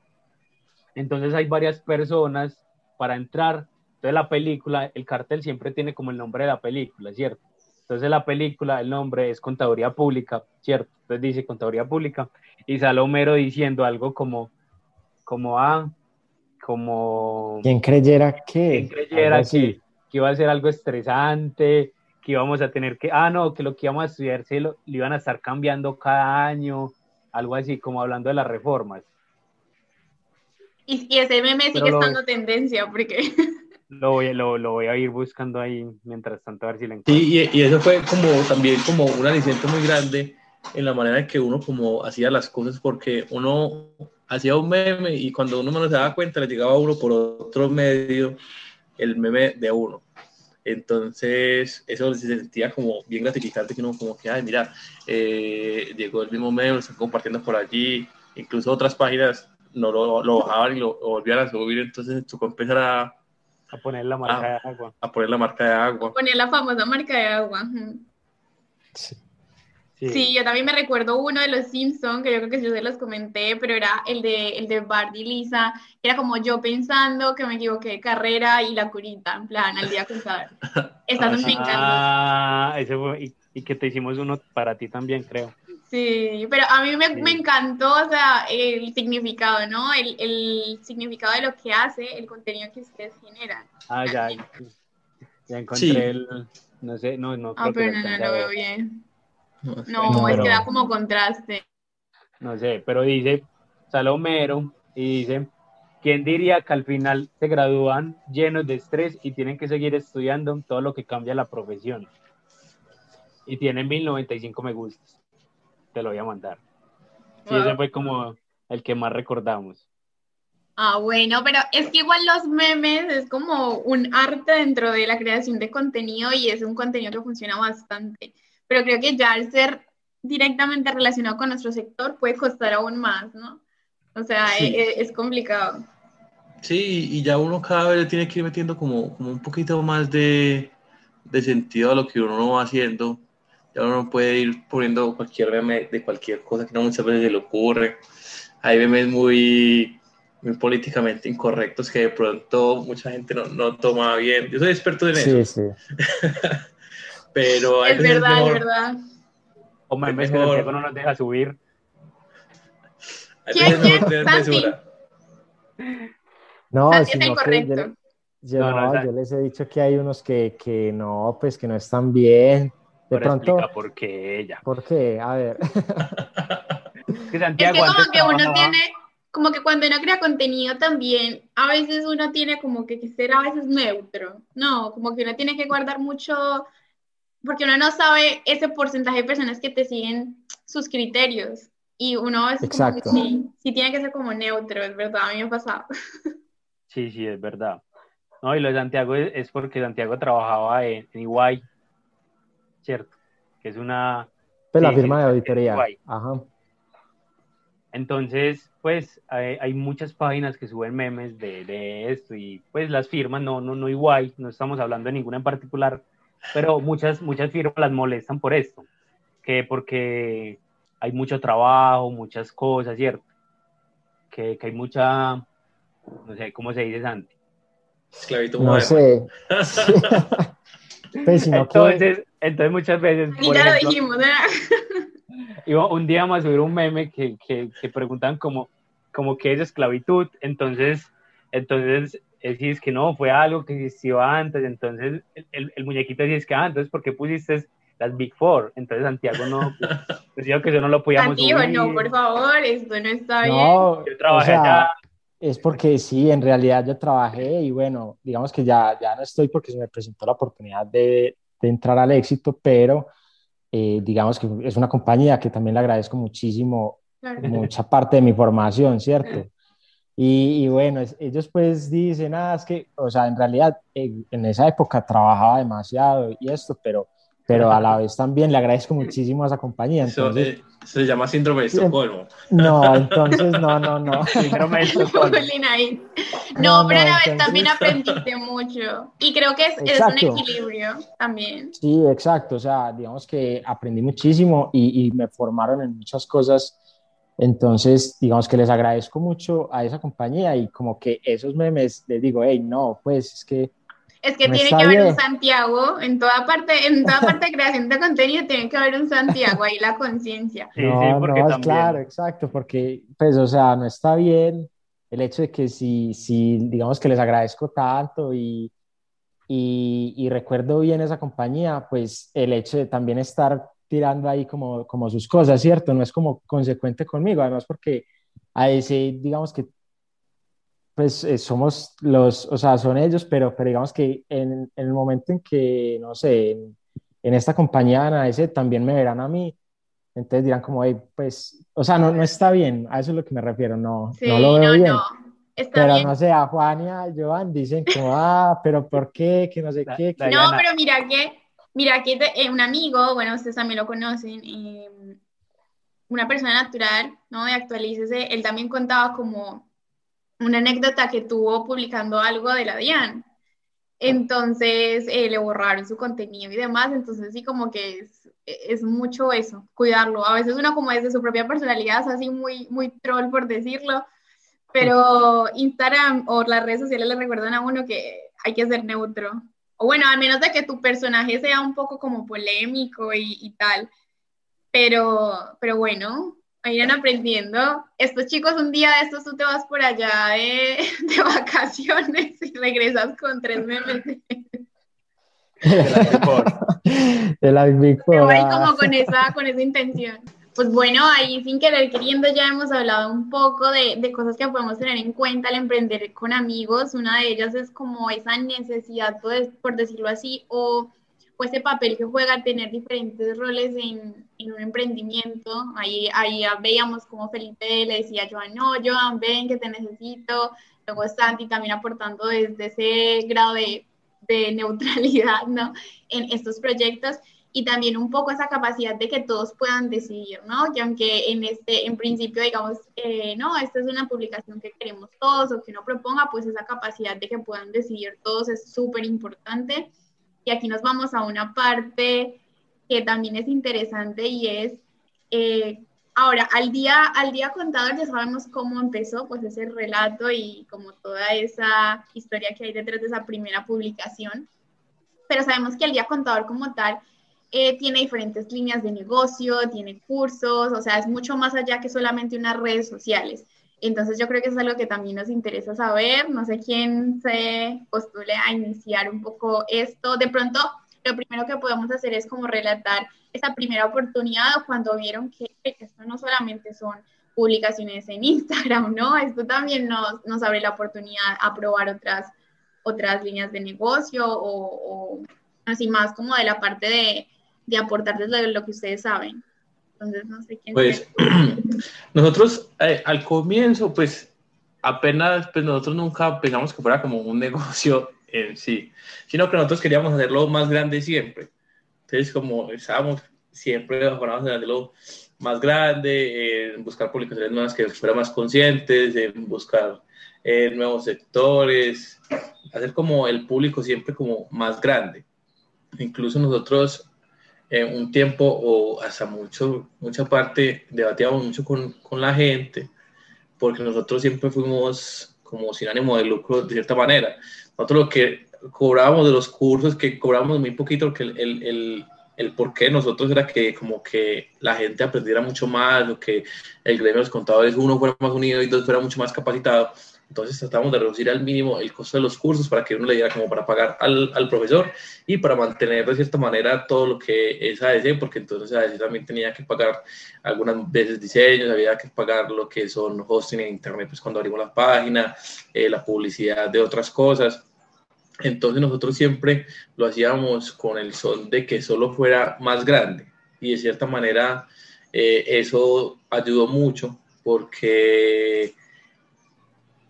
Entonces hay varias personas para entrar. Entonces la película, el cartel siempre tiene como el nombre de la película, ¿cierto? Entonces la película, el nombre es Contaduría Pública, ¿cierto? Entonces dice Contaduría Pública y sale Homero diciendo algo como, como, ah, como... ¿Quién creyera que? ¿Quién creyera que, que, iba a ser algo estresante, que íbamos a tener que, ah, no, que lo que íbamos a estudiar se lo, iban a estar cambiando cada año, algo así, como hablando de las reformas. Y, ese meme sigue estando tendencia, porque... Lo voy, lo, lo voy, a ir buscando ahí mientras tanto a ver si le encuentro. Sí, y, y, eso fue como también como un aliciente muy grande en la manera en que uno como hacía las cosas porque uno hacía un meme y cuando uno no se daba cuenta le llegaba a uno por otro medio el meme de uno. Entonces, eso se sentía como bien gratificante, que uno como que, ay, mira, eh, llegó el mismo meme, lo están compartiendo por allí, incluso otras páginas no lo, lo bajaban y lo, volvían a subir, entonces tu empezar a, a poner la marca de agua. A poner la marca de agua. Poner la famosa marca de agua. Sí. Sí. yo también me recuerdo uno de los Simpsons, que yo creo que yo se los comenté, pero era el de, el de Bart y Lisa. Era como yo pensando que me equivoqué de carrera y la curita, en plan, al día contado. [laughs] Esta me encantó. Ah, ese fue, y, y, que te hicimos uno para ti también, creo. Sí, pero a mí me, me encantó, o sea, el significado, ¿no? El, el, significado de lo que hace, el contenido que ustedes generan. Ah, ya, ya encontré el, no sé, no, no. Ah, pero no, no lo veo bien. No, es que da como contraste. No sé, pero dice Salomero y dice, ¿quién diría que al final se gradúan llenos de estrés y tienen que seguir estudiando todo lo que cambia la profesión? Y tienen 1095 me gustas. Te lo voy a mandar. Sí, ese fue como el que más recordamos. Ah, bueno, pero es que igual los memes es como un arte dentro de la creación de contenido y es un contenido que funciona bastante pero creo que ya al ser directamente relacionado con nuestro sector puede costar aún más, ¿no? O sea, e, e, es, complicado. Sí, y ya uno cada vez le tiene que ir metiendo como, como un poquito más de, de, sentido a lo que uno va haciendo. Ya uno no puede ir poniendo cualquier meme de cualquier cosa que no muchas veces se le ocurre. Hay memes muy, muy políticamente incorrectos que de pronto mucha gente no, no toma bien. Yo soy experto en eso. Sí, sí. [laughs] Pero es verdad, es verdad. O memes que el no nos deja subir. ¿Quién, quién? No, sino que yo, yo, no, yo, les he dicho que hay unos que, que no, pues que no están bien. De pronto. ¿Por qué ella? ¿Por qué? A ver. [laughs] es que, Santiago es que como que uno tiene, como que cuando uno crea contenido también, a veces uno tiene como que, que ser a veces neutro. No, como que uno tiene que guardar mucho porque uno no sabe ese porcentaje de personas que te siguen sus criterios. Y uno es Exacto. sí, sí tiene que ser como neutro, es verdad, a mí me ha pasado. Sí, sí, es verdad. No, y lo de Santiago es, porque Santiago trabajaba en, Iguay, ¿cierto? Que es una... Pues la firma de auditoría. Ajá. Entonces, pues hay, hay, muchas páginas que suben memes de, de, esto y pues las firmas, no, no, no igual, no estamos hablando de ninguna en particular, pero muchas, muchas firmas las molestan por esto, que porque hay mucho trabajo, muchas cosas, ¿cierto? Que, que hay mucha, no sé, ¿cómo se dice, Santi? Esclavito No sé. [laughs] [laughs] pues, entonces, entonces, muchas veces... Y ya lo dijimos, [laughs] Iba, un día más a subir un meme que, que, que preguntan como, como qué es esclavitud, entonces, entonces es que no, fue algo que existió antes, entonces el, el muñequito dice que, ah, entonces, ¿por qué pusiste las Big Four? Entonces Santiago no, [laughs] pues que eso no lo podíamos Santiago, no, por favor, esto no está bien. Yo trabajé allá. Es porque sí, en realidad yo trabajé y bueno, digamos que ya, ya no estoy porque se me presentó la oportunidad de, de entrar al éxito, pero eh, digamos que es una compañía que también le agradezco muchísimo mucha parte de mi formación, ¿cierto? Y, bueno, ellos pues dicen, ah, es que, o sea, en realidad en, esa época trabajaba demasiado y esto, pero, pero a la vez también le agradezco muchísimo a esa compañía. Entonces, Eso, se llama síndrome de Estocolmo. No, [laughs] entonces no, no, no. síndrome de [laughs] Estocolmo. no, pero a la vez también aprendiste mucho. Y creo que es, es, un equilibrio también. Sí, exacto. O sea, digamos que aprendí muchísimo y, y me formaron en muchas cosas Entonces, digamos que les agradezco mucho a esa compañía y como que esos memes les digo, hey, no, pues es que... Es que tiene que haber un Santiago en toda parte, en toda parte de creación de contenido tiene que haber un Santiago ahí la conciencia. Sí, no, no, claro, exacto, porque pues, o sea, no está bien el hecho de que si, si digamos que les agradezco tanto y, y, y recuerdo bien esa compañía, pues el hecho de también estar tirando ahí como, como sus cosas, ¿cierto? No es como consecuente conmigo, además porque a ese, digamos que, pues eh, somos los, o sea, son ellos, pero, pero digamos que en, en el momento en que, no sé, en, en esta compañía a ese también me verán a mí, entonces dirán como, hey, pues, o sea, no, no está bien, a eso es lo que me refiero, no, no lo veo bien. pero no sé, a Juan y a Joan dicen como, ah, pero ¿por qué? Que no sé qué. no, pero mira que Mira, aquí eh, un amigo, bueno, ustedes también lo conocen, eh, una persona natural, ¿no? De Actualícese, él también contaba como una anécdota que tuvo publicando algo de la DIAN. Entonces eh, le borraron su contenido y demás, entonces sí como que es, es, mucho eso, cuidarlo. A veces uno como desde su propia personalidad es así muy, muy troll por decirlo, pero Instagram o las redes sociales le recuerdan a uno que hay que ser neutro, o bueno, al menos de que tu personaje sea un poco como polémico y, tal. Pero, pero bueno, irán aprendiendo. Estos chicos, un día de estos tú te vas por allá de, [laughs] de vacaciones y regresas con tres memes. De la Big ahí como con esa, con esa intención pues bueno, ahí sin querer queriendo ya hemos hablado un poco de, de, cosas que podemos tener en cuenta al emprender con amigos. Una de ellas es como esa necesidad, por decirlo así, o, o ese papel que juega tener diferentes roles en, en, un emprendimiento. Ahí, ahí veíamos como Felipe le decía a Joan, no, Joan, ven que te necesito. Luego Santi también aportando desde ese grado de, de [laughs] neutralidad ¿no? en estos proyectos y también un poco esa capacidad de que todos puedan decidir, ¿no? Que aunque en este, en principio digamos, eh, no, esta es una publicación que queremos todos o que uno proponga, pues esa capacidad de que puedan decidir todos es súper importante. Y aquí nos vamos a una parte que también es interesante y es, eh, ahora, al día, al día contador ya sabemos cómo empezó, pues ese relato y como toda esa historia que hay detrás de esa primera publicación, pero sabemos que al día contador como tal, eh, tiene diferentes líneas de negocio, tiene cursos, o sea, es mucho más allá que solamente unas redes sociales. Entonces yo creo que es algo que también nos interesa saber. No sé quién se postule a iniciar un poco esto. De pronto, lo primero que podemos hacer es como relatar esa primera oportunidad cuando vieron que esto no solamente son publicaciones en Instagram, ¿no? Esto también nos, nos abre la oportunidad a probar otras, otras líneas de negocio o, así más como de la parte de, de aportarles lo que ustedes saben. Entonces, no sé quién. Pues [clears throat] nosotros eh, al comienzo, pues apenas, pues nosotros nunca pensamos que fuera como un [laughs] negocio en sí, sino que nosotros queríamos hacerlo más grande siempre. Entonces, como estábamos siempre vamos a hacerlo más grande, en buscar publicaciones nuevas que fueran más conscientes, en buscar eh, nuevos sectores, hacer como el público siempre como más grande. Incluso nosotros en un tiempo o hasta mucho, mucha parte debatíamos mucho con, con, la gente, porque nosotros siempre fuimos como sin ánimo de lucro de cierta manera. Nosotros lo que cobrábamos de los cursos, que cobrábamos muy poquito, porque el, el, el, qué nosotros era que como que la gente aprendiera mucho más, o que el gremio de los contadores, uno fuera más unido y dos fuera mucho más capacitado. Entonces tratamos de reducir al mínimo el costo de los cursos para que uno le diera como para pagar al, al profesor y para mantener de cierta manera todo lo que es ADC, porque entonces ADC también tenía que pagar algunas veces diseños, había que pagar lo que son hosting en internet, pues cuando abrimos la página, eh, la publicidad de otras cosas. Entonces nosotros siempre lo hacíamos con el son de que solo fuera más grande y de cierta manera eh, eso ayudó mucho porque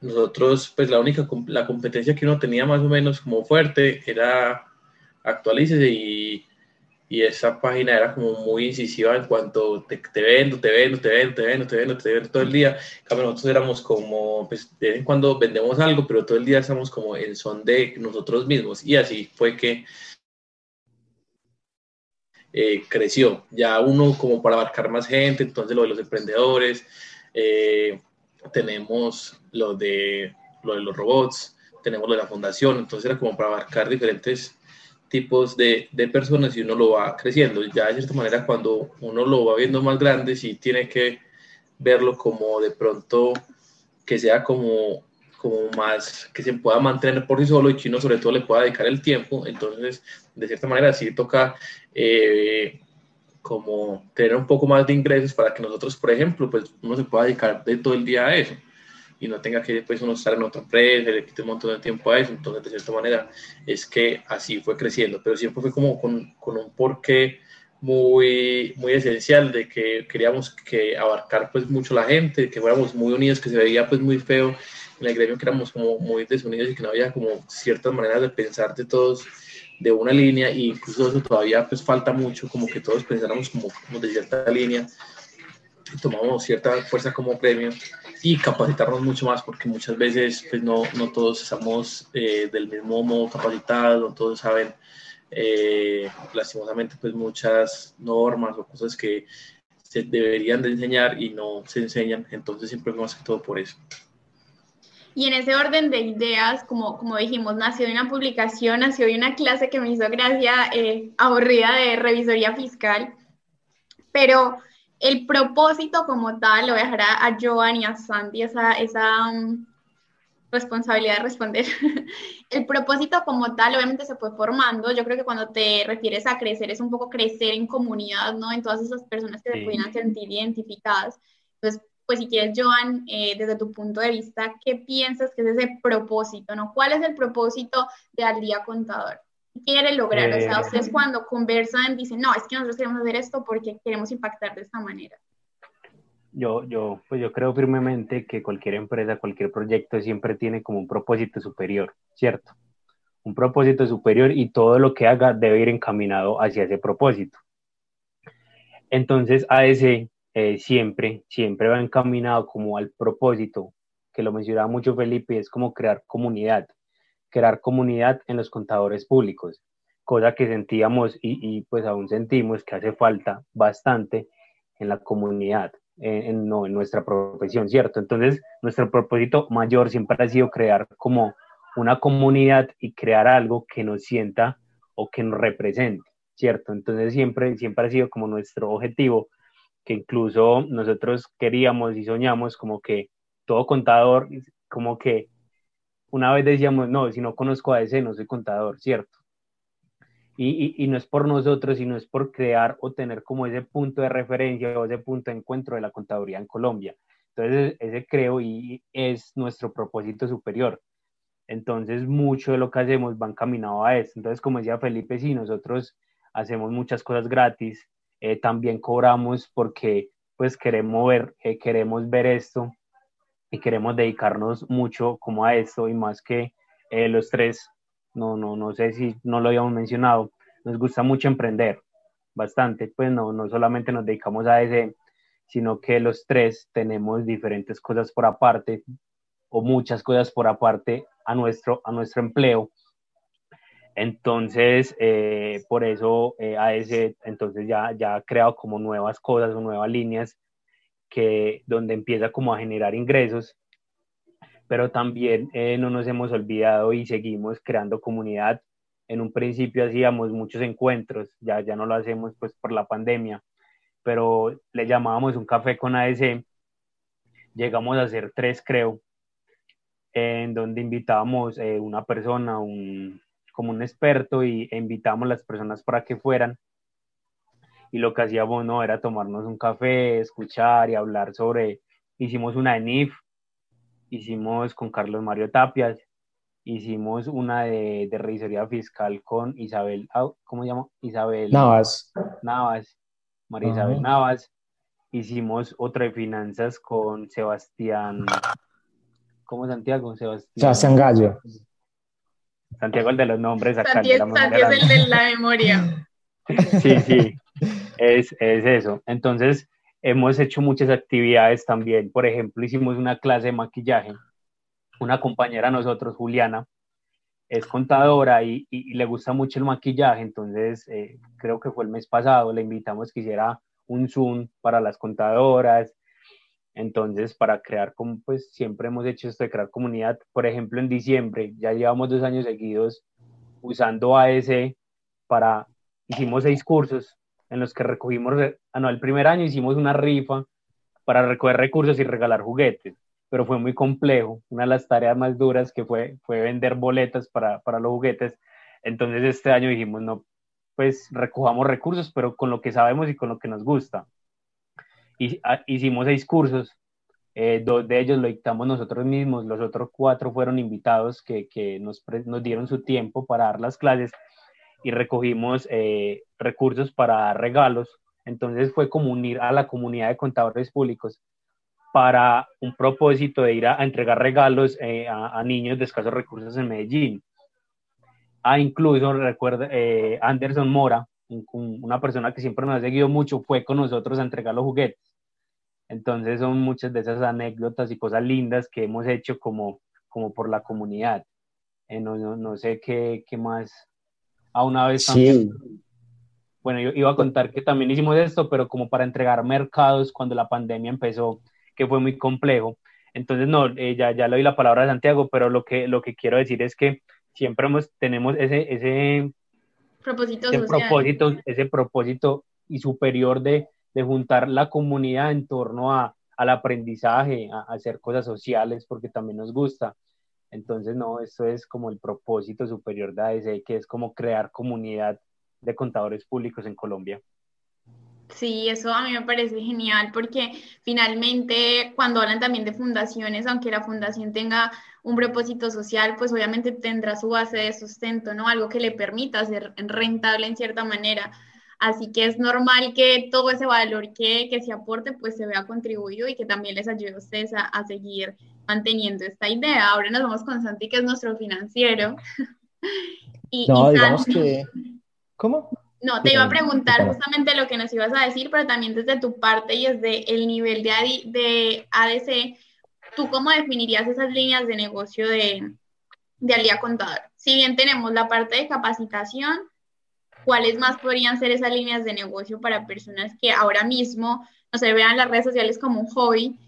nosotros, pues la única, la competencia que uno tenía más o menos como fuerte era actualícese y, y esa página era como muy incisiva en cuanto te, te, vendo, te vendo, te vendo, te vendo, te vendo, te vendo todo el día. nosotros éramos como, pues de vez en cuando vendemos algo, pero todo el día estamos como en son de nosotros mismos. Y así fue que eh, creció. Ya uno como para abarcar más gente, entonces lo de los emprendedores, eh, tenemos lo de, lo de los robots, tenemos lo de la fundación, entonces era como para abarcar diferentes tipos de, de, personas y uno lo va creciendo. Ya de cierta manera cuando uno lo va viendo más grande, sí tiene que verlo como de pronto que sea como, como más, que se pueda mantener por sí solo y que uno sobre todo le pueda dedicar el tiempo. Entonces, de cierta manera sí toca eh, como tener un poco más de ingresos para que nosotros, por ejemplo, pues uno se pueda dedicar de todo el día a eso y no tenga que después uno estar en otra empresa, le quite un montón de tiempo a eso. Entonces, de cierta manera, es que así fue creciendo, pero siempre fue como con, con un porqué muy, muy esencial de que queríamos que abarcar pues mucho la gente, que fuéramos muy unidos, que se veía pues muy feo en el gremio que éramos como muy desunidos y que no había como ciertas maneras de pensar de todos de una línea e incluso eso todavía pues falta mucho como que todos pensáramos como, como de cierta línea tomamos cierta fuerza como premio y capacitarnos mucho más porque muchas veces pues no, no todos estamos eh, del mismo modo capacitados, no todos saben eh, lastimosamente pues muchas normas o cosas que se deberían de enseñar y no se enseñan, entonces siempre más que todo por eso. Y en ese orden de ideas, como, como dijimos, nació de una publicación, nació de una clase que me hizo gracia, eh, aburrida de revisoría fiscal, pero el propósito como tal lo dejará a Joan y a Sandy esa, esa um, responsabilidad de responder. [laughs] el propósito como tal obviamente se fue formando. Yo creo que cuando te refieres a crecer es un poco crecer en comunidad, ¿no? En todas esas personas que se pudieran sentir identificadas. Entonces, pues si quieres, Joan, eh, desde tu punto de vista, ¿qué piensas que es ese propósito, ¿no? ¿Cuál es el propósito de Al Día Contador? ¿Qué quiere lograr? o sea, ustedes eh, cuando conversan dicen, no, es que nosotros queremos hacer esto porque queremos impactar de esta manera yo, yo, pues yo creo firmemente que cualquier empresa, cualquier proyecto siempre tiene como un propósito superior, ¿cierto? Un propósito superior y todo lo que haga debe ir encaminado hacia ese propósito. Entonces, AEC eh, siempre, siempre va encaminado como al propósito, que lo mencionaba mucho Felipe, es como crear comunidad, crear comunidad en los contadores públicos, cosa que sentíamos y, y pues aún sentimos que hace falta bastante en la comunidad en, no, en nuestra profesión, ¿cierto? Entonces, nuestro propósito mayor siempre ha sido crear como una comunidad y crear algo que nos sienta o que nos represente, ¿cierto? Entonces, siempre, siempre ha sido como nuestro objetivo, que incluso nosotros queríamos y soñamos como que todo contador, como que una vez decíamos, no, si no conozco a ese, no soy contador, ¿cierto? Y, no es por nosotros, sino es por crear o tener como ese punto de referencia o ese punto de encuentro de la contaduría en Colombia. Entonces, ese creo y es nuestro propósito superior. Entonces, mucho de lo que hacemos va encaminado a eso. Entonces, como decía Felipe, sí, nosotros hacemos muchas cosas gratis, eh, también cobramos porque pues queremos ver, eh, queremos ver esto y queremos dedicarnos mucho como a esto y más que eh, los tres no, no, no sé si no lo habíamos mencionado, nos gusta mucho emprender, bastante, pues no, no solamente nos dedicamos a ese, sino que los tres tenemos diferentes cosas por aparte o muchas cosas por aparte a nuestro, a nuestro empleo. Entonces, eh, por eso eh, ese entonces ya, ya ha creado como nuevas cosas o nuevas líneas que donde empieza como a generar ingresos pero también eh, no nos hemos olvidado y seguimos creando comunidad. En un principio hacíamos muchos encuentros, ya, ya no lo hacemos pues por la pandemia, pero le llamábamos un café con AS, llegamos a hacer tres creo, en donde invitábamos eh, una persona, un, como un experto y e invitábamos a las personas para que fueran y lo que hacíamos no era tomarnos un café, escuchar y hablar sobre, hicimos una ENIF, hicimos con Carlos Mario Tapias, hicimos una de, de revisoría fiscal con Isabel, ¿cómo se llama? Isabel Navas. Navas, María Isabel Navas. Hicimos otra de finanzas con Sebastián, ¿cómo Santiago? Sebastián, Sebastián Gallo. Santiago el de los nombres acá. Santiago, Santiago es el de la memoria. [laughs] Sí, sí, es, es eso. Entonces, hemos hecho muchas actividades también. Por ejemplo, hicimos una clase de maquillaje. Una compañera a nosotros, Juliana, es contadora y, le gusta mucho el maquillaje, entonces eh, creo que fue el mes pasado, le invitamos que hiciera un Zoom para las contadoras Entonces, para crear, como pues siempre hemos hecho esto de crear comunidad, por ejemplo, en diciembre, ya llevamos dos años seguidos usando AS para, hicimos seis cursos en los que recogimos, ah, no, el primer año hicimos una rifa para recoger recursos y regalar juguetes, pero fue muy complejo. Una de las tareas más duras que fue, fue vender boletas para, para los juguetes. Entonces este año dijimos, no, pues recojamos recursos, pero con lo que sabemos y con lo que nos gusta. Ah, hicimos seis cursos, eh, dos de ellos lo dictamos nosotros mismos, los otros cuatro fueron invitados que, que nos, nos, dieron su tiempo para dar las clases y recogimos eh, recursos para dar regalos. Entonces fue como unir a la comunidad de contadores públicos para un propósito de ir a, entregar regalos eh, a, a, niños de escasos recursos en Medellín. Ah, incluso recuerda, Anderson Mora, una persona que siempre nos ha seguido mucho, fue con nosotros a entregar los juguetes. Entonces son muchas de esas anécdotas y cosas lindas que hemos hecho como, como por la comunidad. Eh, no, no, no, sé qué, qué, más. A una vez también. Bueno, yo iba a contar que también hicimos esto, pero como para entregar mercados cuando la pandemia empezó, que fue muy complejo. Entonces, no, eh, ya, ya le doy la palabra a Santiago, pero lo que, lo que quiero decir es que siempre hemos, tenemos ese, ese, propósito, ese propósito, ese propósito y superior de, de juntar la comunidad en torno a, al aprendizaje, a, hacer cosas sociales, porque también nos gusta. Entonces, no, eso es como el propósito superior de AEC, que es como crear comunidad de contadores públicos en Colombia. Sí, eso a mí me parece genial porque finalmente cuando hablan también de fundaciones, aunque la fundación tenga un propósito social, pues obviamente tendrá su base de sustento, ¿no? Algo que le permita ser rentable en cierta manera. Así que es normal que todo ese valor que, que se aporte pues se vea contribuido y que también les ayude a ustedes a, a seguir manteniendo esta idea. Ahora nos vamos con Santi, que es nuestro financiero. [laughs] y, no, digamos que... ¿Cómo? No, te iba a preguntar justamente lo que nos ibas a decir, pero también desde tu parte y desde el nivel de, de ADC, ¿tú cómo definirías esas líneas de negocio de, de Alía Contador? Si bien tenemos la parte de capacitación, cuáles más podrían ser esas líneas de negocio para personas que ahora mismo no se vean las redes sociales como un hobby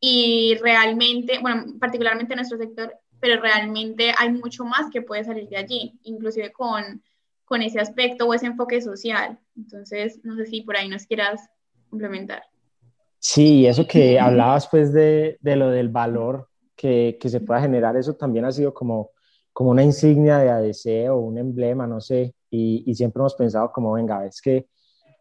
y realmente, bueno, particularmente en nuestro sector, pero realmente hay mucho más que puede salir de allí, inclusive con, con ese aspecto o ese enfoque social. Entonces, no sé si por ahí nos quieras complementar. Sí, eso que [laughs] hablabas pues de, de lo del valor que, que, se pueda generar, eso también ha sido como, como una insignia de ADC o un emblema, no sé, y, siempre hemos pensado como, venga, es que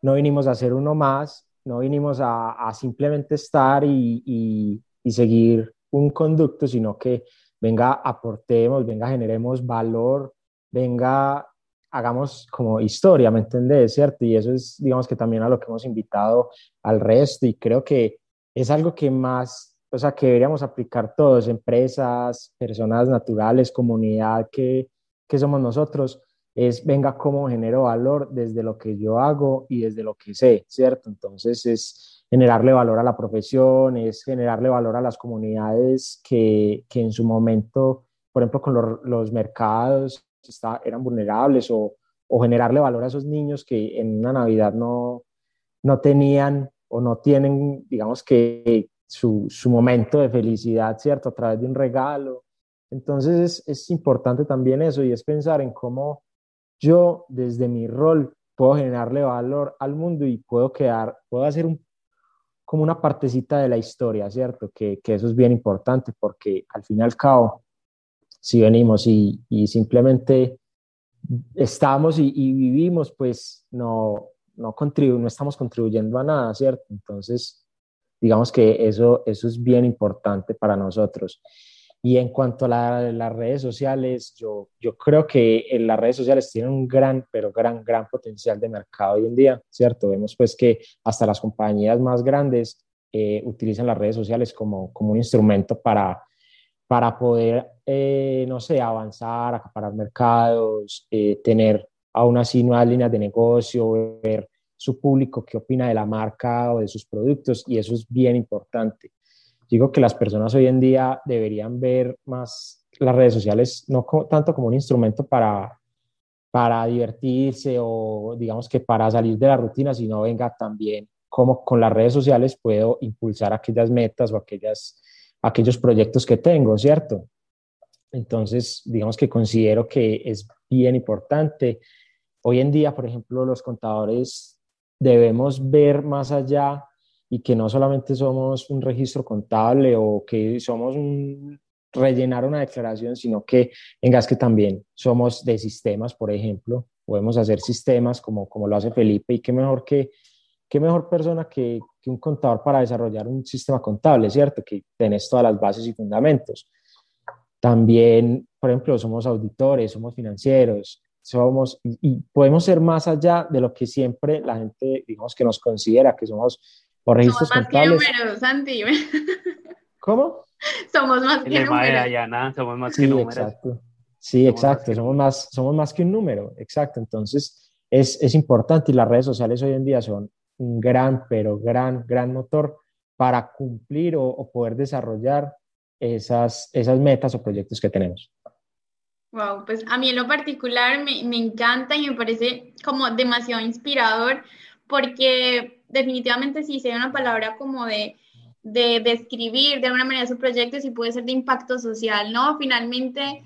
no vinimos a hacer uno más, no vinimos a, simplemente estar y, y, seguir un conducto, sino que venga, aportemos, venga, generemos valor, venga, hagamos como historia, ¿me entendés? ¿Cierto? Y eso es, digamos que también a lo que hemos invitado al resto y creo que es algo que más, o sea, que deberíamos aplicar todos, empresas, personas naturales, comunidad que, que somos nosotros, es, venga, cómo genero valor desde lo que yo hago y desde lo que sé, ¿cierto? Entonces es generarle valor a la profesión, es generarle valor a las comunidades que, que en su momento, por ejemplo, con los, los mercados está, eran vulnerables o, o, generarle valor a esos niños que en una Navidad no, no tenían o no tienen, digamos que su, su momento de felicidad, ¿cierto? A través de un regalo. Entonces es, es importante también eso y es pensar en cómo yo desde mi rol puedo generarle valor al mundo y puedo quedar, puedo hacer un, como una partecita de la historia, ¿cierto? Que, que, eso es bien importante porque al fin y al cabo, si venimos y, y simplemente estamos y, y, vivimos, pues no, no, contribu no estamos contribuyendo a nada, ¿cierto? Entonces, digamos que eso, eso es bien importante para nosotros. Y en cuanto a las redes sociales, yo, yo creo que en las redes sociales tienen un gran, pero gran, gran potencial de mercado hoy en día, ¿cierto? Vemos pues que hasta las compañías más grandes eh, utilizan las redes sociales como, como un instrumento para, para poder, eh, no sé, avanzar, acaparar mercados, eh, tener aún así nuevas líneas de negocio, ver su público qué opina de la marca o de sus productos, y eso es bien importante. Digo que las personas hoy en día deberían ver más las redes sociales no tanto como un instrumento para, para divertirse o digamos que para salir de la rutina, sino venga también cómo con las redes sociales puedo impulsar aquellas metas o aquellas, aquellos proyectos que tengo, ¿cierto? Entonces, digamos que considero que es bien importante. Hoy en día, por ejemplo, los contadores debemos ver más allá y que no solamente somos un registro contable o que somos un, rellenar una declaración, sino que en que también somos de sistemas, por ejemplo, podemos hacer sistemas como, como lo hace Felipe y qué mejor que qué mejor persona que, que un contador para desarrollar un sistema contable, ¿cierto? Que tenés todas las bases y fundamentos. También, por ejemplo, somos auditores, somos financieros, somos, y, podemos ser más allá de lo que siempre la gente, digamos, que nos considera, que somos o registros somos más contables. Que números, Santi. [laughs] ¿Cómo? Somos más que números. somos más que números. Exacto. Sí, exacto, somos más, somos más que un número, exacto. Entonces, es, es importante y las redes sociales hoy en día son un gran, pero gran, gran motor para cumplir o poder desarrollar esas, esas metas o proyectos que tenemos. Wow, pues a mí en lo particular me, me encanta y me parece como demasiado inspirador porque definitivamente si se una palabra como de, de describir de alguna manera su proyecto, si puede ser de impacto social, ¿no? Finalmente,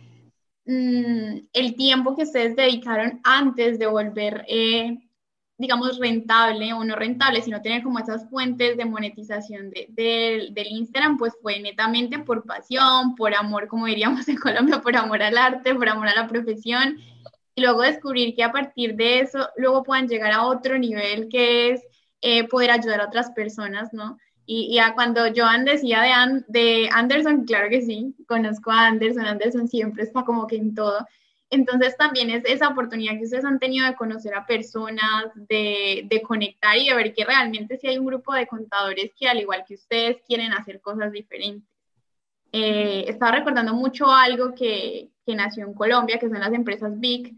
mm, el tiempo que ustedes dedicaron antes de volver eh, digamos, rentable o no rentable, sino tener como esas fuentes de monetización de, del Instagram, pues fue netamente por pasión, por amor, como diríamos en Colombia, por amor al arte, por amor a la profesión, y luego descubrir que a partir de eso, luego puedan llegar a otro nivel que es eh, poder ayudar a otras personas, ¿no? Y, ya cuando Joan decía de, de Anderson, claro que sí, conozco a Anderson, Anderson siempre está como que en todo, entonces también es esa oportunidad que ustedes han tenido de conocer a personas, de, de, conectar y de ver que realmente sí hay un grupo de contadores que al igual que ustedes quieren hacer cosas diferentes. Eh, estaba recordando mucho algo que, que, nació en Colombia, que son las empresas BIC,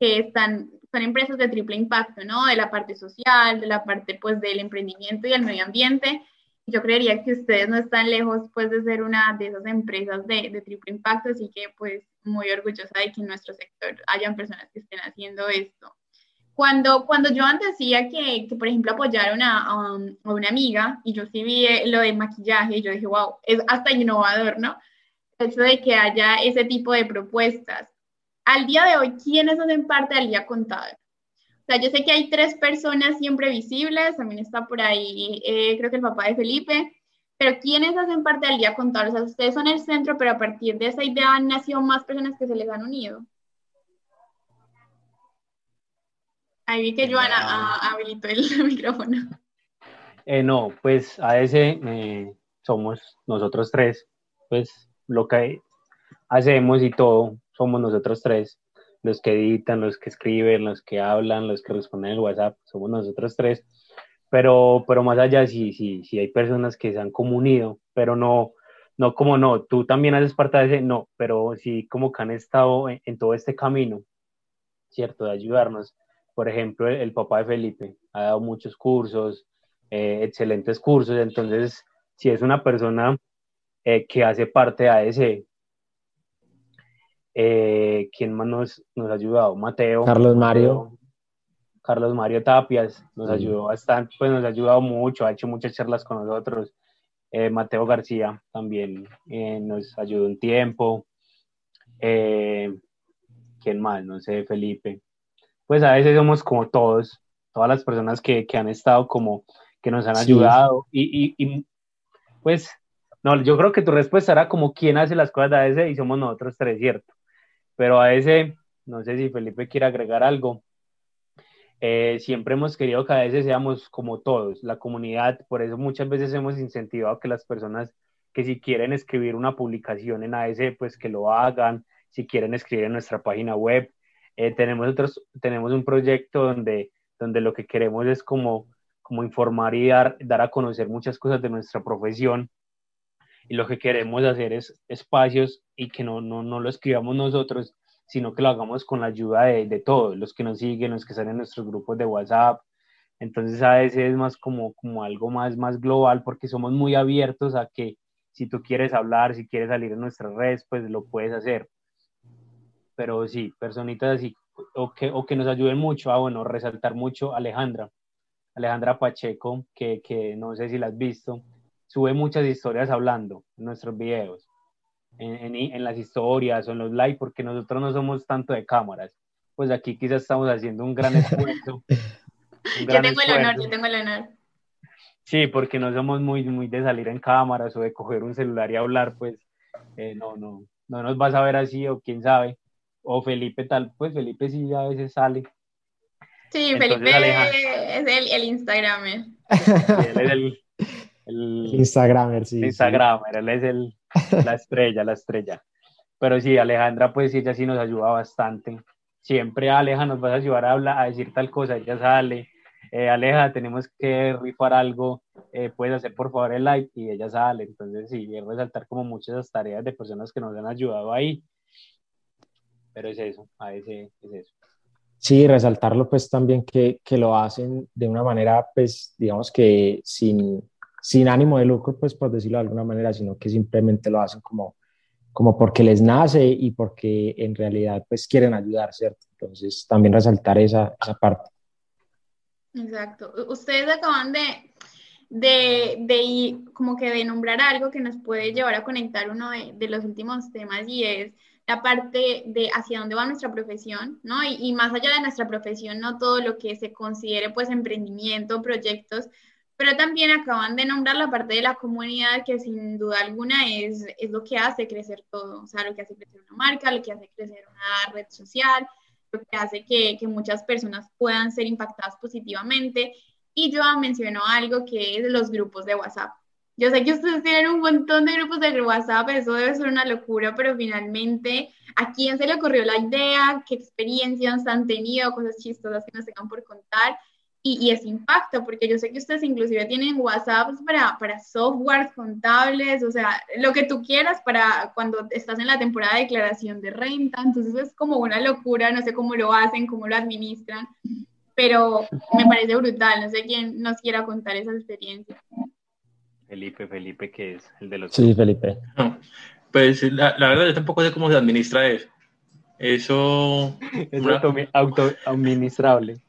que están, son empresas de triple impacto, ¿no? De la parte social, de la parte pues del emprendimiento y del medio ambiente, yo creería que ustedes no están lejos pues de ser una de esas empresas de, de, triple impacto, así que pues muy orgullosa de que en nuestro sector hayan personas que estén haciendo esto. Cuando, cuando antes decía que, que, por ejemplo, apoyaron a, a, una amiga, y yo sí vi eh, lo de maquillaje, y yo dije, wow, es hasta innovador, ¿no? Hecho de que haya ese tipo de propuestas. Al día de hoy, ¿quiénes hacen parte del día contable? O sea, yo sé que hay tres personas siempre visibles, también está por ahí, eh, creo que el papá de Felipe, pero ¿quiénes hacen parte del día contable? O sea, ustedes son el centro, pero a partir de esa idea han nacido más personas que se les han unido. Ahí vi que Joana habilitó el [laughs] micrófono. Eh, no, pues a ese eh, somos nosotros tres, pues lo que hacemos y todo somos nosotros tres los que editan, los que escriben, los que hablan, los que responden el WhatsApp, somos nosotros tres. Pero, pero más allá, sí, sí, sí hay personas que se han comunido, pero no, no como no, tú también haces parte de ese, no, pero sí como que han estado en, todo este camino, ¿cierto? De ayudarnos. Por ejemplo, el, papá de Felipe ha dado muchos cursos, eh, excelentes cursos, entonces, si es una persona eh, que hace parte de ese, eh, ¿Quién más nos, nos, ha ayudado? Mateo. Carlos Mario. Carlos Mario Tapias nos ayudó bastante, pues nos ha ayudado mucho, ha hecho muchas charlas con nosotros. Eh, Mateo García también eh, nos ayudó un tiempo. ¿Quién más? No sé, Felipe. Pues a veces somos como todos, todas las personas que, que han estado como, que nos han ayudado. Y, y, y, pues, no, yo creo que tu respuesta era como quién hace las cosas a veces y somos nosotros tres, ¿cierto? Pero a ese, no sé si Felipe quiere agregar algo. Eh, siempre hemos querido que a veces seamos como todos, la comunidad, por eso muchas veces hemos incentivado que las personas que si quieren escribir una publicación en AS, pues que lo hagan, si quieren escribir en nuestra página web. Eh, tenemos, otros, tenemos un proyecto donde, donde lo que queremos es como, como informar y dar, dar a conocer muchas cosas de nuestra profesión y lo que queremos hacer es espacios y que no, no, no lo escribamos nosotros, sino que lo hagamos con la ayuda de, de, todos, los que nos siguen, los que están en nuestros grupos de WhatsApp. Entonces a veces es más como, como algo más, más global porque somos muy abiertos a que si tú quieres hablar, si quieres salir en nuestras redes, pues lo puedes hacer. Pero sí, personitas así, o que, o que nos ayuden mucho, a, ah, bueno, resaltar mucho Alejandra. Alejandra Pacheco, que, que no sé si la has visto, sube muchas historias hablando en nuestros videos, en, en, en las historias o en los live, porque nosotros no somos tanto de cámaras. Pues aquí quizás estamos haciendo un gran esfuerzo. [laughs] Un gran yo tengo esfuerzo. el honor, yo tengo el honor. Sí, porque no somos muy, muy de salir en cámaras o de coger un celular y hablar, pues eh, no, no, no nos vas a ver así o quién sabe. O Felipe tal, pues Felipe sí a veces sale. Sí, Entonces, Felipe es el, el Instagramer. Sí, él es el, el [laughs] Instagramer, sí. Instagramer, sí. él es el, la estrella, la estrella. Pero sí, Alejandra, pues ella sí nos ayuda bastante. Siempre Aleja nos vas a ayudar a, hablar, a decir tal cosa, ella sale. Eh, Aleja, tenemos que rifar algo, eh, puedes hacer por favor el like y ella sale. Entonces sí, es resaltar como muchas tareas de personas que nos han ayudado ahí. Pero es eso, a veces es eso. Sí, resaltarlo pues también que, que lo hacen de una manera pues digamos que sin, sin ánimo de lucro, pues por decirlo de alguna manera, sino que simplemente lo hacen como, como porque les nace y porque en realidad pues quieren ayudar, ¿cierto? Entonces también resaltar esa, esa parte. Exacto. Ustedes acaban de, de, de, como que de nombrar algo que nos puede llevar a conectar uno de, los últimos temas y es la parte de hacia dónde va nuestra profesión, ¿no? Y, más allá de nuestra profesión, no todo lo que se considere pues emprendimiento, proyectos, pero también acaban de nombrar la parte de la comunidad que sin duda alguna es, es lo que hace crecer todo, o sea, lo que hace crecer una marca, lo que hace crecer una red social, lo que hace que, que muchas personas puedan ser impactadas positivamente. Y yo mencionó algo que es los grupos de WhatsApp. Yo sé que ustedes tienen un montón de grupos de WhatsApp, eso debe ser una locura, pero finalmente, ¿a quién se le ocurrió la idea? ¿Qué experiencias han tenido? Cosas chistosas que nos tengan por contar y, y, ese impacto, porque yo sé que ustedes inclusive tienen WhatsApp para, para softwares contables, o sea, lo que tú quieras para cuando estás en la temporada de declaración de renta, entonces es como una locura, no sé cómo lo hacen, cómo lo administran, pero me parece brutal, no sé quién nos quiera contar esa experiencia. Felipe, Felipe, que es el de los... Sí, Felipe. [laughs] Pues la, la verdad yo tampoco sé cómo se administra eso. Eso... Es una... auto-administrable.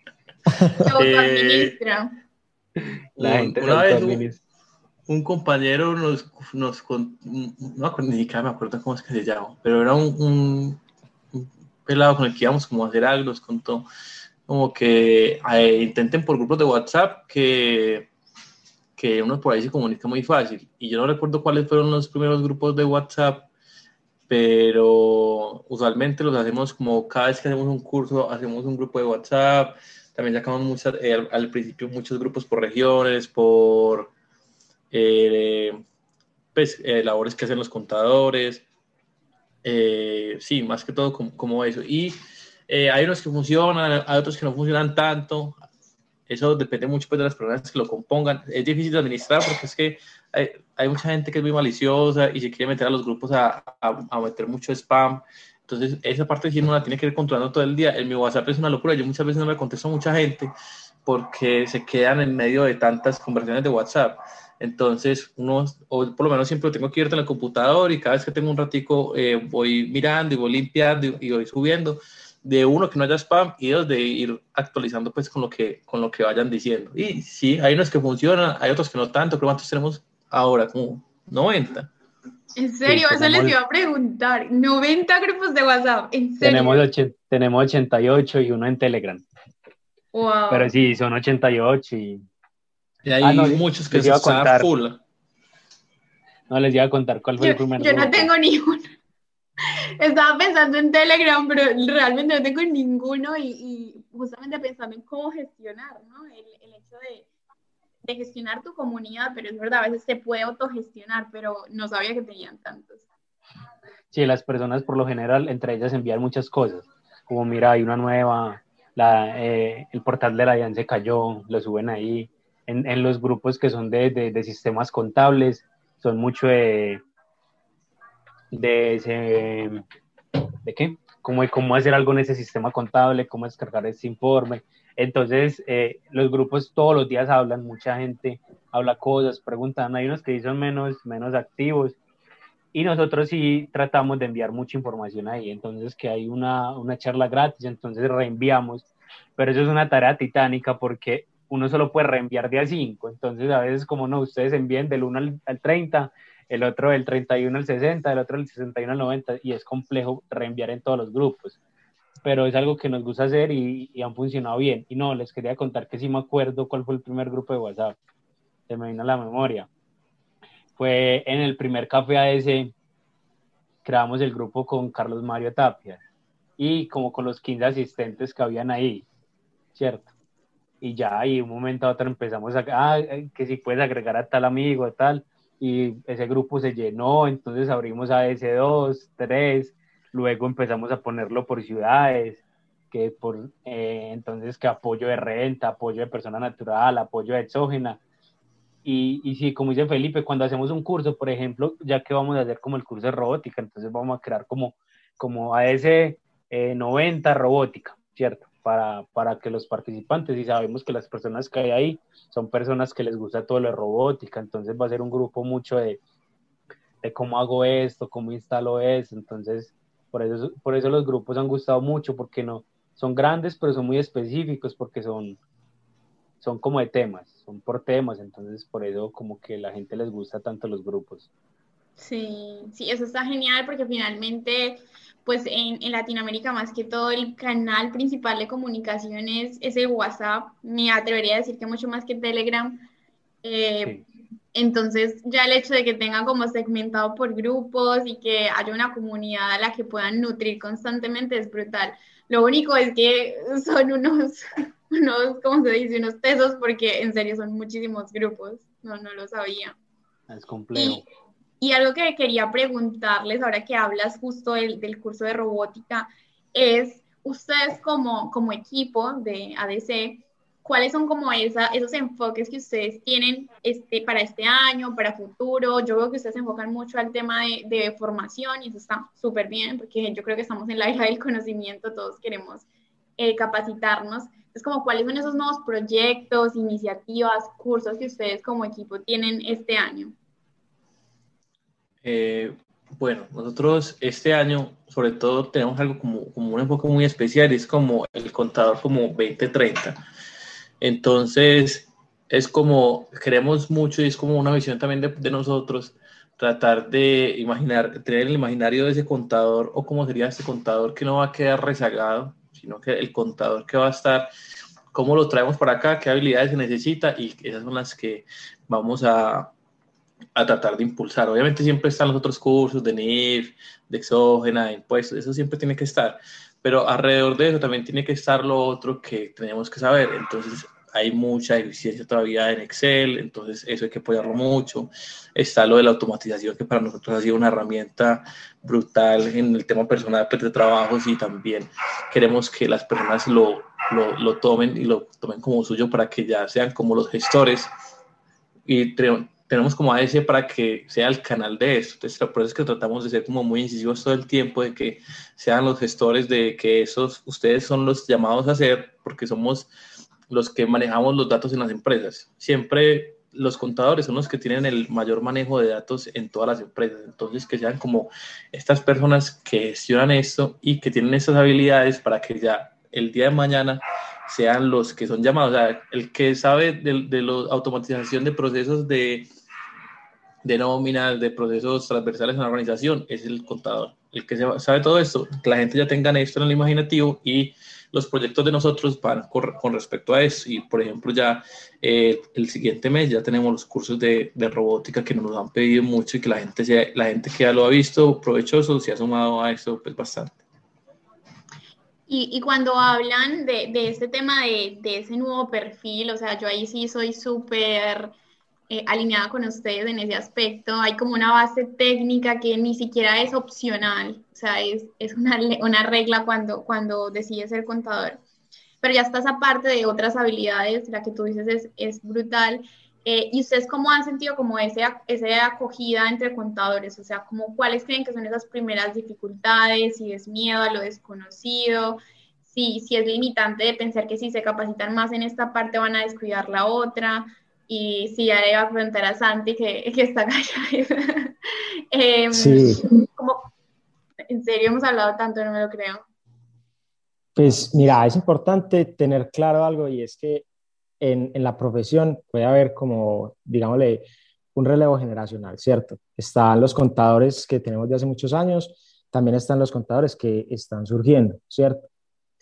[laughs] Eh, la gente una vez un, un, compañero nos, nos no ni siquiera me acuerdo cómo es que se llama, pero era un, un, un pelado con el que íbamos como a hacer algo, nos contó como que eh, intenten por grupos de WhatsApp que, que uno por ahí se comunica muy fácil. Y yo no recuerdo cuáles fueron los primeros grupos de WhatsApp, pero usualmente los hacemos como cada vez que hacemos un curso, hacemos un grupo de WhatsApp también sacamos muchas, eh, al, al, principio muchos grupos por regiones, por eh, pues, eh, labores que hacen los contadores. Eh, sí, más que todo como, como eso. Y eh, hay unos que funcionan, hay otros que no funcionan tanto. Eso depende mucho pues, de las personas que lo compongan. Es difícil de administrar porque es que hay, hay mucha gente que es muy maliciosa y se quiere meter a los grupos a, a, a meter mucho spam. Entonces, esa parte sí uno la tiene que ir controlando todo el día. En mi WhatsApp es una locura. Yo muchas veces no me contesto a mucha gente porque se quedan en medio de tantas conversaciones de WhatsApp. Entonces, uno, o por lo menos siempre tengo que ir en el computador y cada vez que tengo un ratico eh, voy mirando y voy limpiando y, y, voy subiendo de uno que no haya spam y dos de ir actualizando pues con lo que, con lo que vayan diciendo. Y sí, hay unos que funcionan, hay otros que no tanto. Creo cuántos tenemos ahora, como 90. En serio, sí, eso les iba a preguntar. 90 grupos de WhatsApp, en serio. Tenemos, tenemos 88 y uno en Telegram. Wow. Pero sí, son 88 y... Y hay ah, no, muchos que se a contar. full. No, les iba a contar cuál fue yo, el primer Yo grupo. no tengo ninguno. [laughs] Estaba pensando en Telegram, pero realmente no tengo ninguno y, y justamente pensando en cómo gestionar, ¿no? El, el hecho de de gestionar tu comunidad, pero es verdad, a veces se puede autogestionar, pero no sabía que tenían tantos. Sí, las personas por lo general, entre ellas envían muchas cosas, como mira, hay una nueva, la, eh, el portal de la DIAN se cayó, lo suben ahí, en, en los grupos que son de, de, de, sistemas contables, son mucho de, de ese, ¿de qué? Cómo, cómo hacer algo en ese sistema contable, cómo descargar ese informe, entonces, eh, los grupos todos los días hablan, mucha gente habla cosas, preguntan, hay unos que son menos, menos activos y nosotros sí tratamos de enviar mucha información ahí, entonces que hay una, una charla gratis, entonces reenviamos, pero eso es una tarea titánica porque uno solo puede reenviar de a 5. Entonces, a veces, como no, ustedes envíen del 1 al, al 30, el otro del 31 al 60, el otro del 61 al 90, y es complejo reenviar en todos los grupos. Pero es algo que nos gusta hacer y, y, han funcionado bien. Y no, les quería contar que sí me acuerdo cuál fue el primer grupo de WhatsApp. Se me vino a la memoria. Fue en el primer café AS, creamos el grupo con Carlos Mario Tapia y como con los 15 asistentes que habían ahí, ¿cierto? Y ya, y un momento a otro empezamos a, ah, que si puedes agregar a tal amigo, a tal, y ese grupo se llenó, entonces abrimos a S2, 3, luego empezamos a ponerlo por ciudades, que por, eh, entonces que apoyo de renta, apoyo de persona natural, apoyo de exógena, y, y sí, como dice Felipe, cuando hacemos un curso, por ejemplo, ya que vamos a hacer como el curso de robótica, entonces vamos a crear como, como a ese 90 robótica, ¿cierto? Para, para que los participantes, y sabemos que las personas que hay ahí son personas que les gusta todo lo de robótica, entonces va a ser un grupo mucho de, de cómo hago esto, cómo instalo eso, entonces por eso, por eso los grupos han gustado mucho, porque no, son grandes, pero son muy específicos, porque son, son como de temas, son por temas, entonces por eso como que la gente les gusta tanto los grupos. Sí, sí, eso está genial porque finalmente, pues en, en, Latinoamérica más que todo el canal principal de comunicación es, el WhatsApp, me atrevería a decir que mucho más que Telegram. Eh, entonces ya el hecho de que tengan como segmentado por grupos y que haya una comunidad a la que puedan nutrir constantemente es brutal. Lo único es que son unos, [laughs] unos, ¿cómo se dice? Unos tesos porque en serio son muchísimos grupos, no, no lo sabía. Es complejo. Y, algo que quería preguntarles ahora que hablas justo del, del curso de robótica es, ustedes como, como equipo de ADC, ¿cuáles son como esa, esos enfoques que ustedes tienen este, para este año, para futuro? Yo veo que ustedes se enfocan mucho al tema de, de formación y eso está súper bien porque yo creo que estamos en la era del conocimiento, todos queremos eh, capacitarnos. Es como cuáles son esos nuevos proyectos, iniciativas, cursos que ustedes como equipo tienen este año. Eh, bueno, nosotros este año sobre todo tenemos algo como, como un enfoque muy especial, es como el contador como 2030. Entonces, es como, queremos mucho y es como una visión también de, nosotros, tratar de imaginar, tener el imaginario de ese contador o cómo sería ese contador que no va a quedar rezagado, sino que el contador que va a estar, cómo lo traemos para acá, qué habilidades se necesita y esas son las que vamos a, a tratar de impulsar. Obviamente siempre están los otros cursos de NIF, de exógena, de impuestos, eso siempre tiene que estar, pero alrededor de eso también tiene que estar lo otro que tenemos que saber. Entonces hay mucha eficiencia todavía en Excel, entonces eso hay que apoyarlo mucho. Está lo de la automatización, que para nosotros ha sido una herramienta brutal en el tema personal de trabajos y también queremos que las personas lo, lo, lo tomen y lo tomen como suyo para que ya sean como los gestores y tenemos como AS para que sea el canal de esto. Entonces, por eso es que tratamos de ser como muy incisivos todo el tiempo, de que sean los gestores, de que esos, ustedes son los llamados a hacer, porque somos los que manejamos los datos en las empresas. Siempre los contadores son los que tienen el mayor manejo de datos en todas las empresas. Entonces, que sean como estas personas que gestionan esto y que tienen estas habilidades para que ya el día de mañana sean los que son llamados. O sea, el que sabe de, de la automatización de procesos de, de nóminas, de procesos transversales en la organización, es el contador. El que sabe todo esto, que la gente ya tenga esto en el imaginativo y los proyectos de nosotros van con, respecto a eso. Y, por ejemplo, ya eh, el siguiente mes ya tenemos los cursos de, de, robótica que nos han pedido mucho y que la gente, la gente que ya lo ha visto provechoso se ha sumado a eso pues bastante. Y, cuando hablan de, de este tema de, ese nuevo perfil, o sea, yo ahí sí soy súper eh, alineada con ustedes en ese aspecto. Hay como una base técnica que ni siquiera es opcional, o sea, es, es una, una, regla cuando, cuando decides ser contador. Pero ya estás aparte de otras habilidades, la que tú dices es, es brutal. Eh, ¿Y ustedes cómo han sentido como ese, esa acogida entre contadores? O sea, como, ¿cuáles creen que son esas primeras dificultades? Si es miedo a lo desconocido, si, si es limitante de pensar que si se capacitan más en esta parte van a descuidar la otra y sí, ya le iba a preguntar a Santi que, que está callada. [laughs] eh, sí. Como, en serio hemos hablado tanto, no me lo creo. Pues mira, es importante tener claro algo y es que en, en la profesión puede haber como, digámosle, un relevo generacional, ¿cierto? Están los contadores que tenemos de hace muchos años, también están los contadores que están surgiendo, ¿cierto?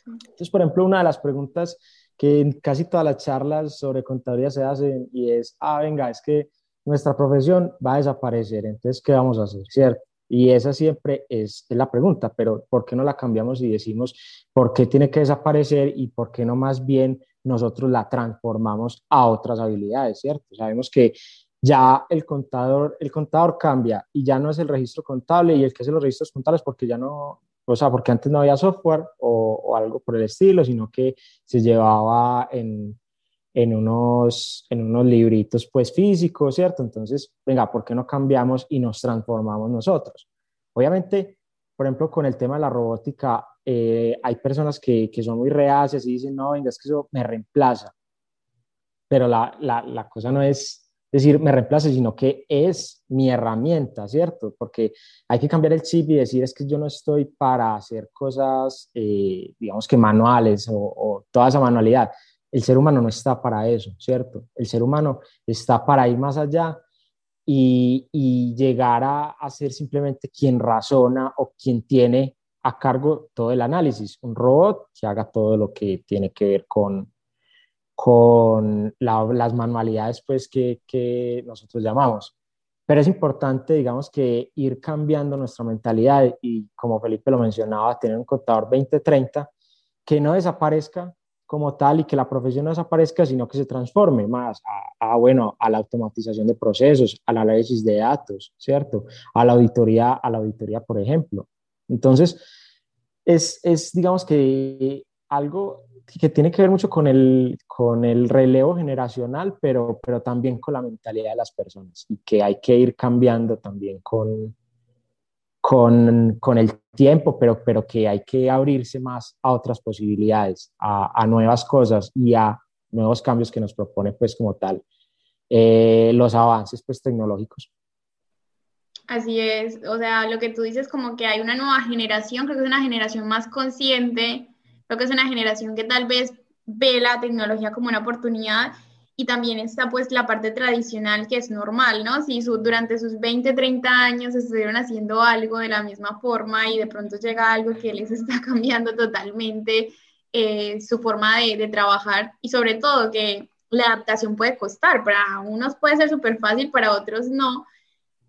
Entonces, por ejemplo, una de las preguntas que en casi todas las charlas sobre contabilidad se hacen y es, ah, venga, es que nuestra profesión va a desaparecer, entonces, ¿qué vamos a hacer? ¿Cierto? Y esa siempre es, es, la pregunta, pero ¿por qué no la cambiamos y decimos por qué tiene que desaparecer y por qué no más bien nosotros la transformamos a otras habilidades, ¿cierto? Sabemos que ya el contador, el contador cambia y ya no es el registro contable y el que hace los registros contables porque ya no, o sea, porque antes no había software o, o algo por el estilo, sino que se llevaba en, en unos, en unos libritos pues físicos, ¿cierto? Entonces, venga, ¿por qué no cambiamos y nos transformamos nosotros? Obviamente, por ejemplo, con el tema de la robótica, eh, hay personas que, que, son muy reacias y dicen, no, venga, es que eso me reemplaza. Pero la, la, la cosa no es decir me reemplaza, sino que es mi herramienta, ¿cierto? Porque hay que cambiar el chip y decir, es que yo no estoy para hacer cosas, eh, digamos que manuales o, o toda esa manualidad el ser humano no está para eso, ¿cierto? El ser humano está para ir más allá y, llegar a, ser simplemente quien razona o quien tiene a cargo todo el análisis. Un robot que haga todo lo que tiene que ver con, con las manualidades pues, que, que nosotros llamamos. Pero es importante, digamos, que ir cambiando nuestra mentalidad y, como Felipe lo mencionaba, tener un contador 2030 que no desaparezca, como tal y que la profesión no desaparezca, sino que se transforme más a, bueno, a la automatización de procesos, al análisis de datos, ¿cierto? A la auditoría, a la auditoría, por ejemplo. Entonces, es, es digamos que algo que tiene que ver mucho con el, con el relevo generacional, pero, pero también con la mentalidad de las personas y que hay que ir cambiando también con, con, con, el tiempo, pero, pero que hay que abrirse más a otras posibilidades, a, a nuevas cosas y a nuevos cambios que nos propone pues como tal eh, los avances pues tecnológicos. Así es, o sea, lo que tú dices como que hay una nueva generación, creo que es una generación más consciente, creo que es una generación que tal vez ve la tecnología como una oportunidad y también está pues la parte tradicional que es normal, ¿no? Si su, durante sus 20, 30 años estuvieron haciendo algo de la misma forma y de pronto llega algo que les [laughs] está cambiando totalmente eh, su forma de, de, trabajar y sobre todo que la adaptación puede costar, para unos puede ser súper fácil, para otros no,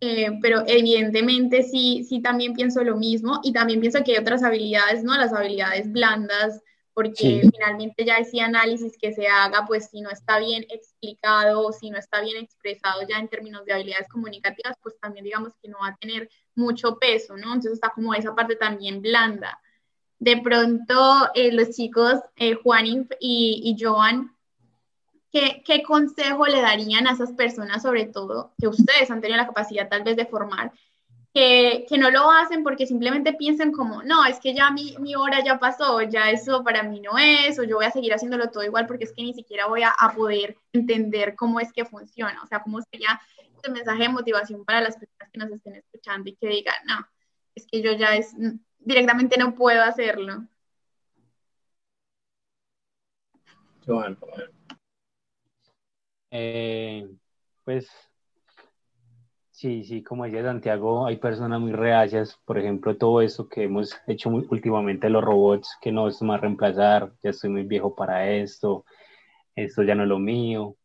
eh, pero evidentemente sí, sí también pienso lo mismo y también pienso que hay otras habilidades, ¿no? Las habilidades blandas, porque finalmente ya ese análisis que se haga, pues si no está bien explicado o si no está bien expresado ya en términos de habilidades comunicativas, pues también digamos que no va a tener mucho peso, ¿no? Entonces está como esa parte también blanda. De pronto, eh, los chicos, eh, Juan y, y Joan, ¿qué, ¿qué consejo le darían a esas personas, sobre todo, que ustedes han tenido la capacidad tal vez de formar, que, no lo hacen porque simplemente piensan como, no, es que ya mi, hora ya pasó, ya eso para mí no es, o yo voy a seguir haciéndolo todo igual porque es que ni siquiera voy a, poder entender cómo es que funciona, o sea, cómo sería este mensaje de motivación para las personas que nos estén escuchando y que digan, no, es que yo ya es, directamente no puedo hacerlo. Joan. Eh, pues Sí, sí, como decía Santiago, hay personas muy reacias, por ejemplo, todo esto que hemos hecho muy, últimamente los robots, que no, va a reemplazar, ya estoy muy viejo para esto, esto ya no es lo mío.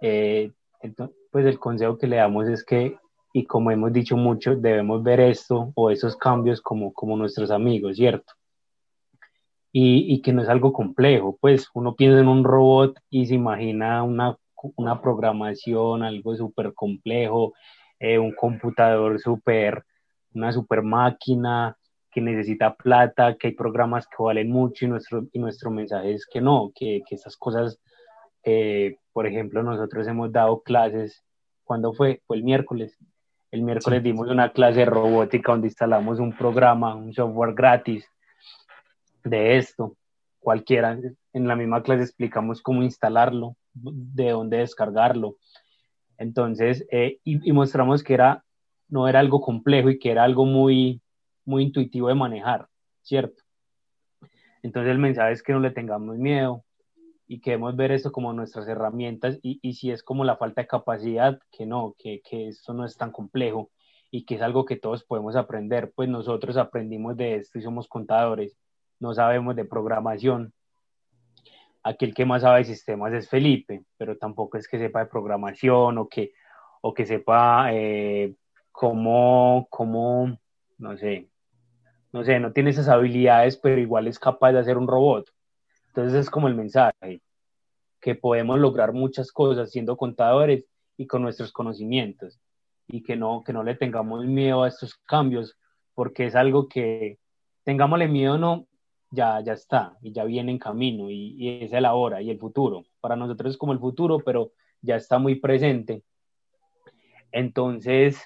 Eh, entonces, pues el consejo que le damos es que, y como hemos dicho mucho, debemos ver esto o esos cambios como, como nuestros amigos, ¿cierto? Y, y que no es algo complejo, pues uno piensa en un robot y se imagina una, una programación, algo súper complejo, eh, un computador super, una super máquina que necesita plata, que hay programas que valen mucho y nuestro, y nuestro mensaje es que no, que, que esas cosas, eh, por ejemplo, nosotros hemos dado clases, ¿cuándo fue? Fue el miércoles. El miércoles dimos una clase de robótica donde instalamos un programa, un software gratis de esto, cualquiera. En la misma clase explicamos cómo instalarlo, de dónde descargarlo, entonces, eh, y, mostramos que era, no era algo complejo y que era algo muy, muy intuitivo de manejar, ¿cierto? Entonces el mensaje es que no le tengamos miedo y queremos ver esto como nuestras herramientas y, y si es como la falta de capacidad, que no, que, que esto no es tan complejo y que es algo que todos podemos aprender, pues nosotros aprendimos de esto y somos contadores, no sabemos de programación. Aquel que más sabe de sistemas es Felipe, pero tampoco es que sepa de programación o que, o que sepa eh, cómo, cómo, no sé, no sé, no tiene esas habilidades, pero igual es capaz de hacer un robot. Entonces es como el mensaje, que podemos lograr muchas cosas siendo contadores y con nuestros conocimientos y que no, que no le tengamos miedo a estos cambios, porque es algo que tengámosle miedo o no, ya, ya está y ya viene en camino y, es el ahora y el futuro. Para nosotros es como el futuro, pero ya está muy presente. Entonces,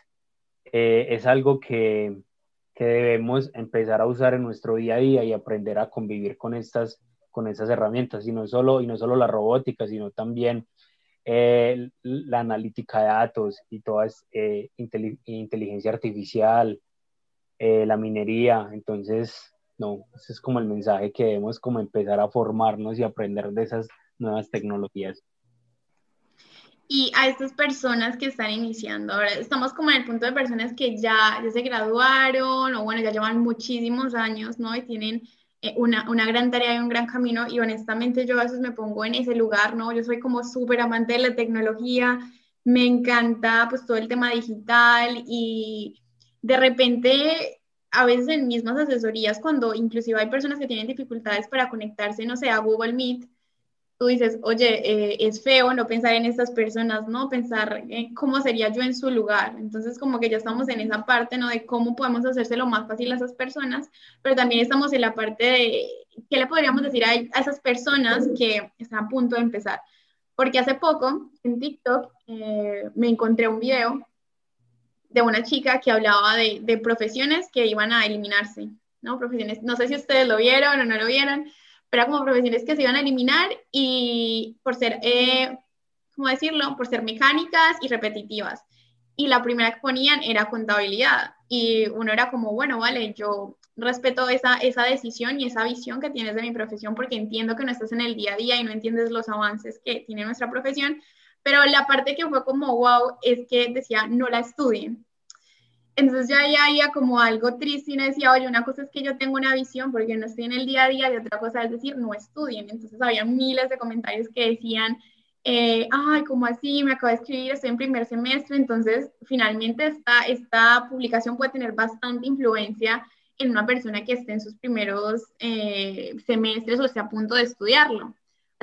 eh, es algo que, que debemos empezar a usar en nuestro día a día y aprender a convivir con estas, con estas herramientas, y no solo, y no solo la robótica, sino también eh, la analítica de datos y toda eh, inteligencia artificial, eh, la minería. Entonces, no, ese es como el mensaje que debemos como empezar a formarnos y aprender de esas nuevas tecnologías. Y a estas personas que están iniciando, ahora estamos como en el punto de personas que ya, ya se graduaron o bueno, ya llevan muchísimos años, ¿no? Y tienen eh, una, una, gran tarea y un gran camino y honestamente yo a veces me pongo en ese lugar, ¿no? Yo soy como súper amante de la tecnología, me encanta pues todo el tema digital y de repente a veces en mismas asesorías cuando inclusive hay personas que tienen dificultades para conectarse, no sé, a Google Meet, tú dices, oye, eh, es feo no pensar en estas personas, ¿no? Pensar en cómo sería yo en su lugar. Entonces, como que ya estamos en esa parte, ¿no? De cómo podemos hacérselo más fácil a esas personas, pero también estamos en la parte de, ¿qué le podríamos decir a, esas personas que están a punto de empezar? Porque hace poco, en TikTok, eh, me encontré un video de una chica que hablaba de, profesiones que iban a eliminarse, ¿no? Profesiones, no sé si ustedes lo vieron o no lo vieron, era como profesiones que se iban a eliminar y por ser, eh, ¿cómo decirlo? Por ser mecánicas y repetitivas. Y la primera que ponían era contabilidad. Y uno era como, bueno, vale, yo respeto esa, esa decisión y esa visión que tienes de mi profesión porque entiendo que no estás en el día a día y no entiendes los avances que tiene nuestra profesión. Pero la parte que fue como, wow, es que decía, no la estudien. Entonces ya había como algo triste y decía, oye, una cosa es que yo tengo una visión porque no estoy en el día a día y otra cosa es decir, no estudien. Entonces había miles de comentarios que decían, eh, ay, ¿cómo así? Me acabo de escribir, estoy en primer semestre. Entonces, finalmente esta, esta publicación puede tener bastante influencia en una persona que esté en sus primeros eh, semestres o esté a punto de estudiarlo.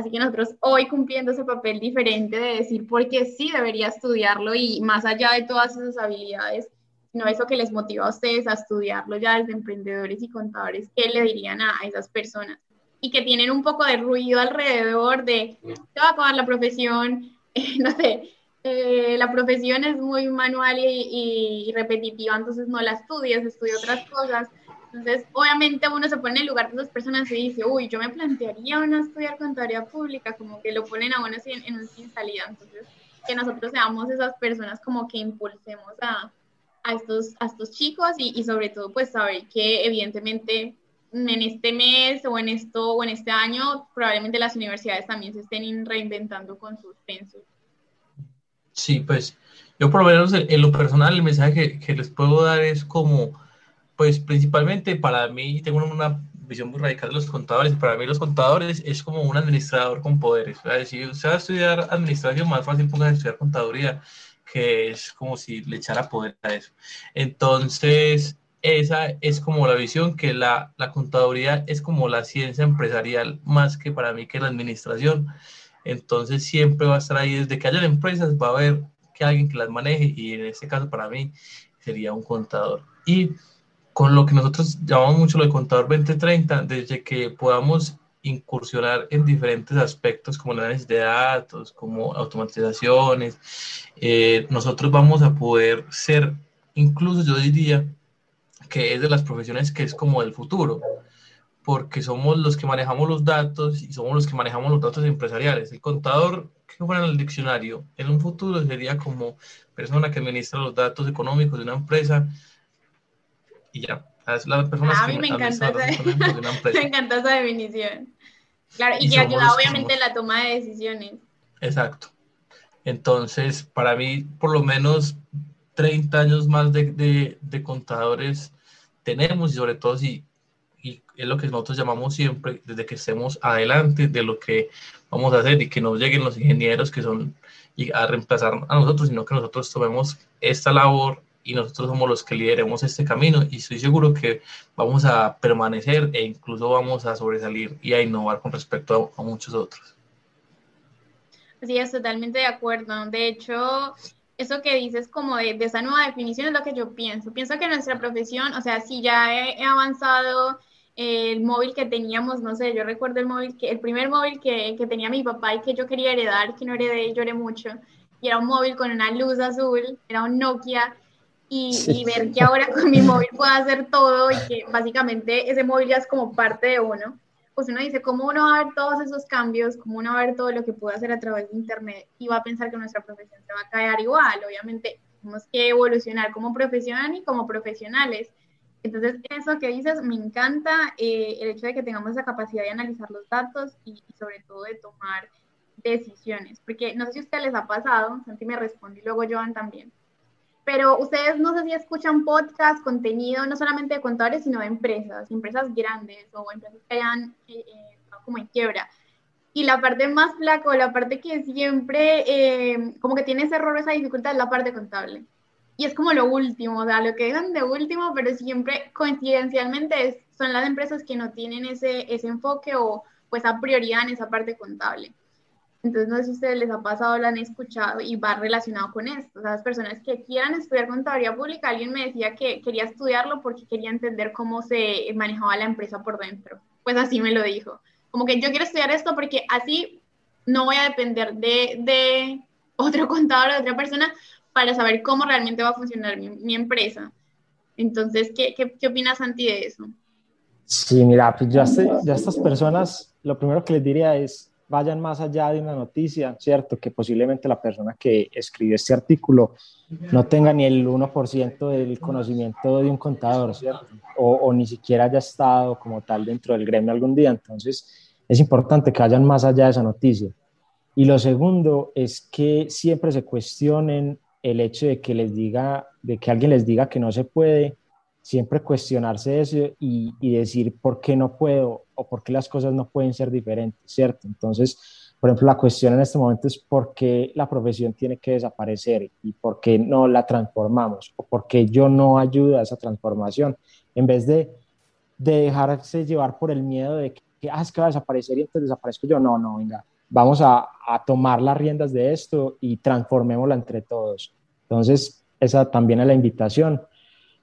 Así que nosotros hoy cumpliendo ese papel diferente de decir por qué sí debería estudiarlo y más allá de todas esas habilidades, no eso que les motiva a ustedes a estudiarlo ya desde emprendedores y contadores, ¿qué le dirían a, esas personas? Y que tienen un poco de ruido alrededor de, te va a acabar la profesión, [laughs] no sé, eh, la profesión es muy manual y, repetitiva, entonces no la estudias, estudia otras cosas. Entonces, obviamente uno se pone en el lugar de esas personas y dice, uy, yo me plantearía una estudiar contaduría pública, como que lo ponen a uno en, en un sin salida. Entonces, que nosotros seamos esas personas como que impulsemos a, a estos, a estos chicos y, y, sobre todo pues saber que evidentemente en este mes o en esto o en este año probablemente las universidades también se estén reinventando con sus pensos. Sí, pues yo por lo menos en, lo personal el mensaje que, les puedo dar es como, pues principalmente para mí tengo una visión muy radical de los contadores. Para mí los contadores es como un administrador con poderes. O sea, si usted va a estudiar administración, más fácil ponga a estudiar contaduría que es como si le echara poder a eso. Entonces, esa es como la visión que la, la contaduría es como la ciencia empresarial más que para mí que la administración. Entonces, siempre va a estar ahí, desde que haya empresas, va a haber que alguien que las maneje y en este caso para mí sería un contador. Y con lo que nosotros llamamos mucho lo de contador 2030, desde que podamos incursionar en diferentes aspectos como el análisis de datos, como automatizaciones. Eh, nosotros vamos a poder ser, incluso yo diría que es de las profesiones que es como el futuro, porque somos los que manejamos los datos y somos los que manejamos los datos empresariales. El contador que fuera en el diccionario en un futuro sería como persona que administra los datos económicos de una empresa y ya, a mí me encanta, esa, [laughs] [laughs] me encanta esa definición. Claro, y, que ayuda obviamente en la toma de decisiones. Exacto. Entonces, para mí, por lo menos 30 años más de, de, contadores tenemos y sobre todo si y es lo que nosotros llamamos siempre, desde que estemos adelante de lo que vamos a hacer y que no lleguen los ingenieros que son a reemplazar a nosotros, sino que nosotros tomemos esta labor y nosotros somos los que lideremos este camino y estoy seguro que vamos a permanecer e incluso vamos a sobresalir y a innovar con respecto a, muchos otros. Sí, es totalmente de acuerdo. De hecho, eso que dices como de, esa nueva definición es lo que yo pienso. Pienso que nuestra profesión, o sea, si ya he, avanzado el móvil que teníamos, no sé, yo recuerdo el móvil que, el primer móvil que, que, tenía mi papá y que yo quería heredar, que no heredé, lloré mucho, y era un móvil con una luz azul, era un Nokia, y, ver que ahora con mi móvil puedo hacer todo y que básicamente ese móvil ya es como parte de uno, pues uno dice, ¿cómo uno va a ver todos esos cambios? ¿Cómo uno va a ver todo lo que puede hacer a través de Internet? Y va a pensar que nuestra profesión se va a caer igual. Obviamente, tenemos que evolucionar como profesional y como profesionales. Entonces, eso que dices, me encanta eh, el hecho de que tengamos esa capacidad de analizar los datos y, y, sobre todo de tomar decisiones. Porque no sé si a ustedes les ha pasado, Santi me responde y luego Joan también pero ustedes no sé si escuchan podcast, contenido, no solamente de contadores, sino de empresas, empresas grandes o empresas que hayan eh, eh, como en quiebra. Y la parte más flaca o la parte que siempre eh, como que tiene ese error, esa dificultad es la parte contable. Y es como lo último, o sea, lo que dejan de último, pero siempre coincidencialmente son las empresas que no tienen ese, ese enfoque o pues a prioridad en esa parte contable. Entonces, no sé si a ustedes les ha pasado, lo han escuchado y va relacionado con esto. O sea, las personas que quieran estudiar contabilidad pública, alguien me decía que quería estudiarlo porque quería entender cómo se manejaba la empresa por dentro. Pues así me lo dijo. Como que yo quiero estudiar esto porque así no voy a depender de, de otro contador, de otra persona, para saber cómo realmente va a funcionar mi, empresa. Entonces, ¿qué, ¿qué, qué, opinas, Santi, de eso? Sí, mira, pues ya, ya estas personas, lo primero que les diría es, vayan más allá de una noticia, ¿cierto? Que posiblemente la persona que escribe este artículo no tenga ni el 1% del conocimiento de un contador, ¿cierto? O, ni siquiera haya estado como tal dentro del gremio algún día. Entonces, es importante que vayan más allá de esa noticia. Y lo segundo es que siempre se cuestionen el hecho de que les diga, de que alguien les diga que no se puede, siempre cuestionarse eso y, y, decir por qué no puedo o por qué las cosas no pueden ser diferentes, ¿cierto? Entonces, por ejemplo, la cuestión en este momento es por qué la profesión tiene que desaparecer y por qué no la transformamos o por qué yo no ayudo a esa transformación, en vez de, de dejarse llevar por el miedo de que, ah, es que va a desaparecer y entonces desaparezco yo. No, no, venga, vamos a, a tomar las riendas de esto y transformémosla entre todos. Entonces, esa también es la invitación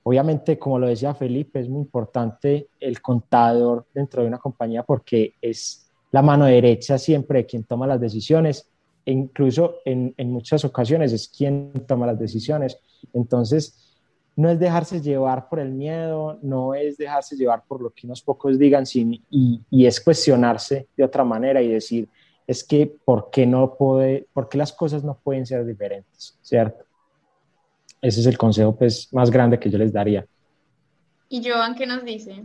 Obviamente, como lo decía Felipe, es muy importante el contador dentro de una compañía porque es la mano derecha siempre quien toma las decisiones e incluso en, muchas ocasiones es quien toma las decisiones. Entonces, no es dejarse llevar por el miedo, no es dejarse llevar por lo que unos pocos digan, y, y, es cuestionarse de otra manera y decir, es que, ¿por qué, no puede, ¿por qué las cosas no pueden ser diferentes? ¿Cierto? Ese es el consejo pues, más grande que yo les daría. ¿Y Joan qué nos dice?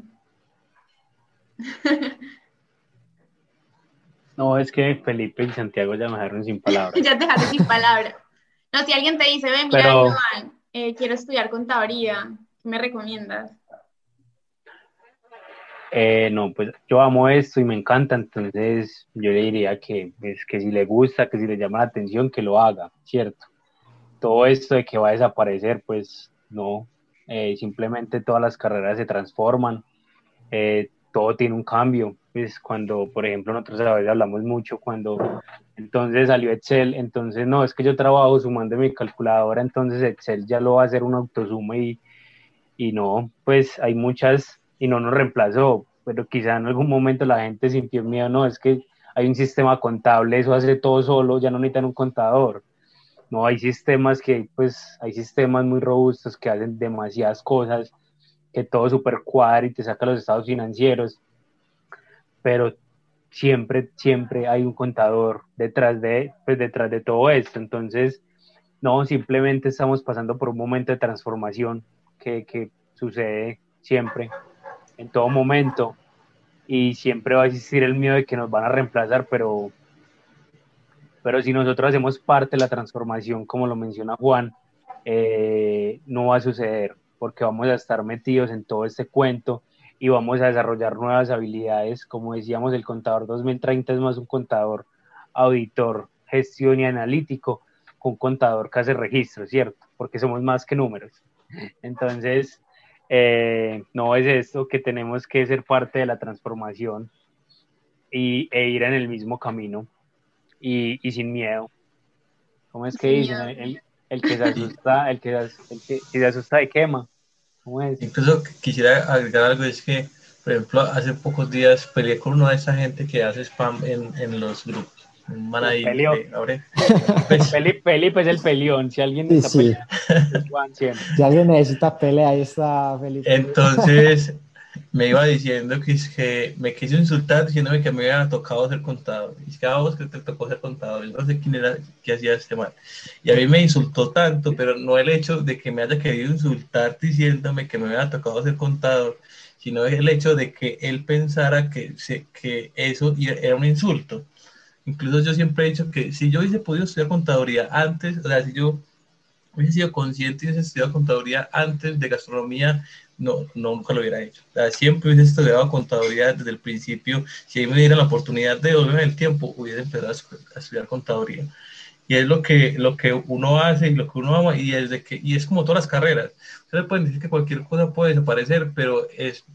[laughs] no, es que Felipe y Santiago ya me dejaron sin palabras. [laughs] ya te dejaron sin palabras. No, si alguien te dice, ven, mira, Joan, eh, quiero estudiar contaduría, ¿qué me recomiendas? Eh, no, pues yo amo esto y me encanta, entonces yo le diría que, pues, que si le gusta, que si le llama la atención, que lo haga, ¿cierto? Todo esto de que va a desaparecer, pues no, eh, simplemente todas las carreras se transforman, eh, todo tiene un cambio, pues cuando, por ejemplo, nosotros a veces hablamos mucho cuando entonces salió Excel, entonces no, es que yo trabajo sumando mi calculadora, entonces Excel ya lo va a hacer un autosuma y, y no, pues hay muchas y no nos reemplazó, pero quizá en algún momento la gente sintió miedo, no, es que hay un sistema contable, eso hace todo solo, ya no necesitan un contador no, hay sistemas que, pues, hay sistemas muy robustos que hacen demasiadas cosas, que todo super cuadra y te saca los estados financieros, pero siempre, siempre hay un contador detrás de, pues, detrás de todo esto. Entonces, no, simplemente estamos pasando por un momento de transformación que, que sucede siempre, en todo momento. y siempre va a existir el miedo de que nos van a reemplazar, pero, pero si nosotros hacemos parte de la transformación, como lo menciona Juan, eh, no va a suceder, porque vamos a estar metidos en todo este cuento y vamos a desarrollar nuevas habilidades. Como decíamos, el contador 2030 es más un contador auditor, gestión y analítico, un contador que hace registro, ¿cierto? Porque somos más que números. Entonces, eh, no es esto que tenemos que ser parte de la transformación y, e ir en el mismo camino y, y sin miedo. ¿Cómo es que dicen? El, que se asusta, el que, el que, se asusta de quema. ¿Cómo es? Incluso quisiera agregar algo, es que, por ejemplo, hace pocos días peleé con una de esa gente que hace spam en, en los grupos un man ahí. [laughs] Pues, Felipe, es el peleón. Si alguien necesita si alguien necesita pelea, ahí está Felipe. Entonces me iba diciendo que, que me quiso insultar diciéndome que me había tocado ser contador. Y es que a vos que te tocó ser contador. No sé quién era que hacía este mal. Y a mí me insultó tanto, pero no el hecho de que me haya querido insultar diciéndome que me había tocado ser contador, sino el hecho de que él pensara que, que eso era un insulto. Incluso yo siempre he dicho que si yo hubiese podido estudiar contaduría antes, o sea, si yo hubiese sido consciente y hubiese estudiado contaduría antes de gastronomía, no, no nunca lo hubiera hecho. O sea, siempre hubiese estudiado contaduría desde el principio. Si ahí me diera la oportunidad de volver el tiempo, hubiese empezado a estudiar contaduría. Y es lo que, lo que uno hace y lo que uno ama, y, desde que, y es como todas las carreras. Ustedes pueden decir que cualquier cosa puede desaparecer, pero es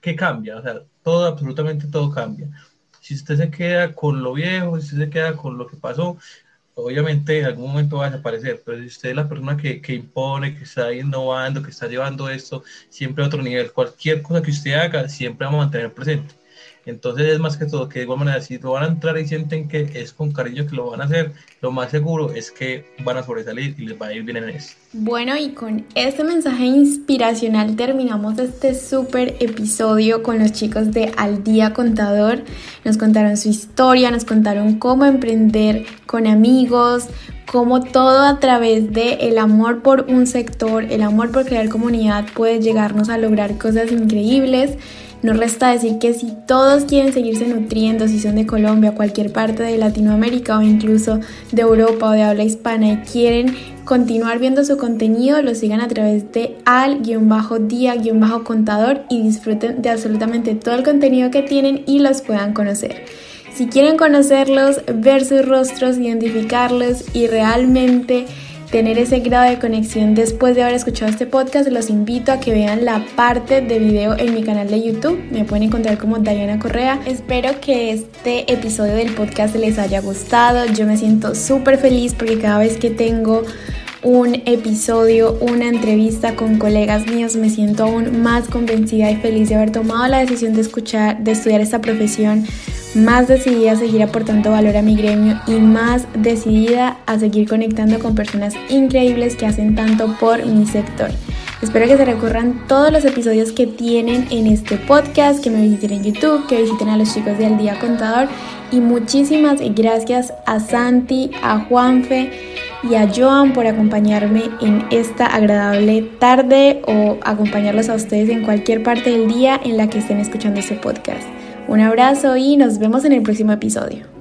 que cambia, o sea, todo, absolutamente todo cambia. Si usted se queda con lo viejo, si usted se queda con lo que pasó, obviamente en algún momento va a desaparecer, pero si usted es la persona que, que, impone, que está innovando, que está llevando esto siempre a otro nivel, cualquier cosa que usted haga, siempre vamos a mantener presente. Entonces es más que todo que de igual manera, si lo van a entrar y sienten que es con cariño que lo van a hacer, lo más seguro es que van a sobresalir y les va a ir bien en eso. Bueno, y con este mensaje inspiracional terminamos este súper episodio con los chicos de Al Día Contador. Nos contaron su historia, nos contaron cómo emprender con amigos, cómo todo a través de el amor por un sector, el amor por crear comunidad puede llegarnos a lograr cosas increíbles. No resta decir que si todos quieren seguirse nutriendo, si son de Colombia, cualquier parte de Latinoamérica o incluso de Europa o de habla hispana y quieren continuar viendo su contenido, lo sigan a través de al-día-contador y disfruten de absolutamente todo el contenido que tienen y los puedan conocer. Si quieren conocerlos, ver sus rostros, identificarlos y realmente tener ese grado de conexión después de haber escuchado este podcast, los invito a que vean la parte de video en mi canal de YouTube. Me pueden encontrar como Diana Correa. Espero que este episodio del podcast les haya gustado. Yo me siento súper feliz porque cada vez que tengo un episodio, una entrevista con colegas míos, me siento aún más convencida y feliz de haber tomado la decisión de escuchar, de estudiar esta profesión, más decidida a seguir aportando valor a mi gremio y más decidida a seguir conectando con personas increíbles que hacen tanto por mi sector. Espero que se recorran todos los episodios que tienen en este podcast, que me visiten en YouTube, que visiten a los chicos de Al Día Contador y muchísimas gracias a Santi, a Juanfe, y a Joan por acompañarme en esta agradable tarde o acompañarlos a ustedes en cualquier parte del día en la que estén escuchando este podcast. Un abrazo y nos vemos en el próximo episodio.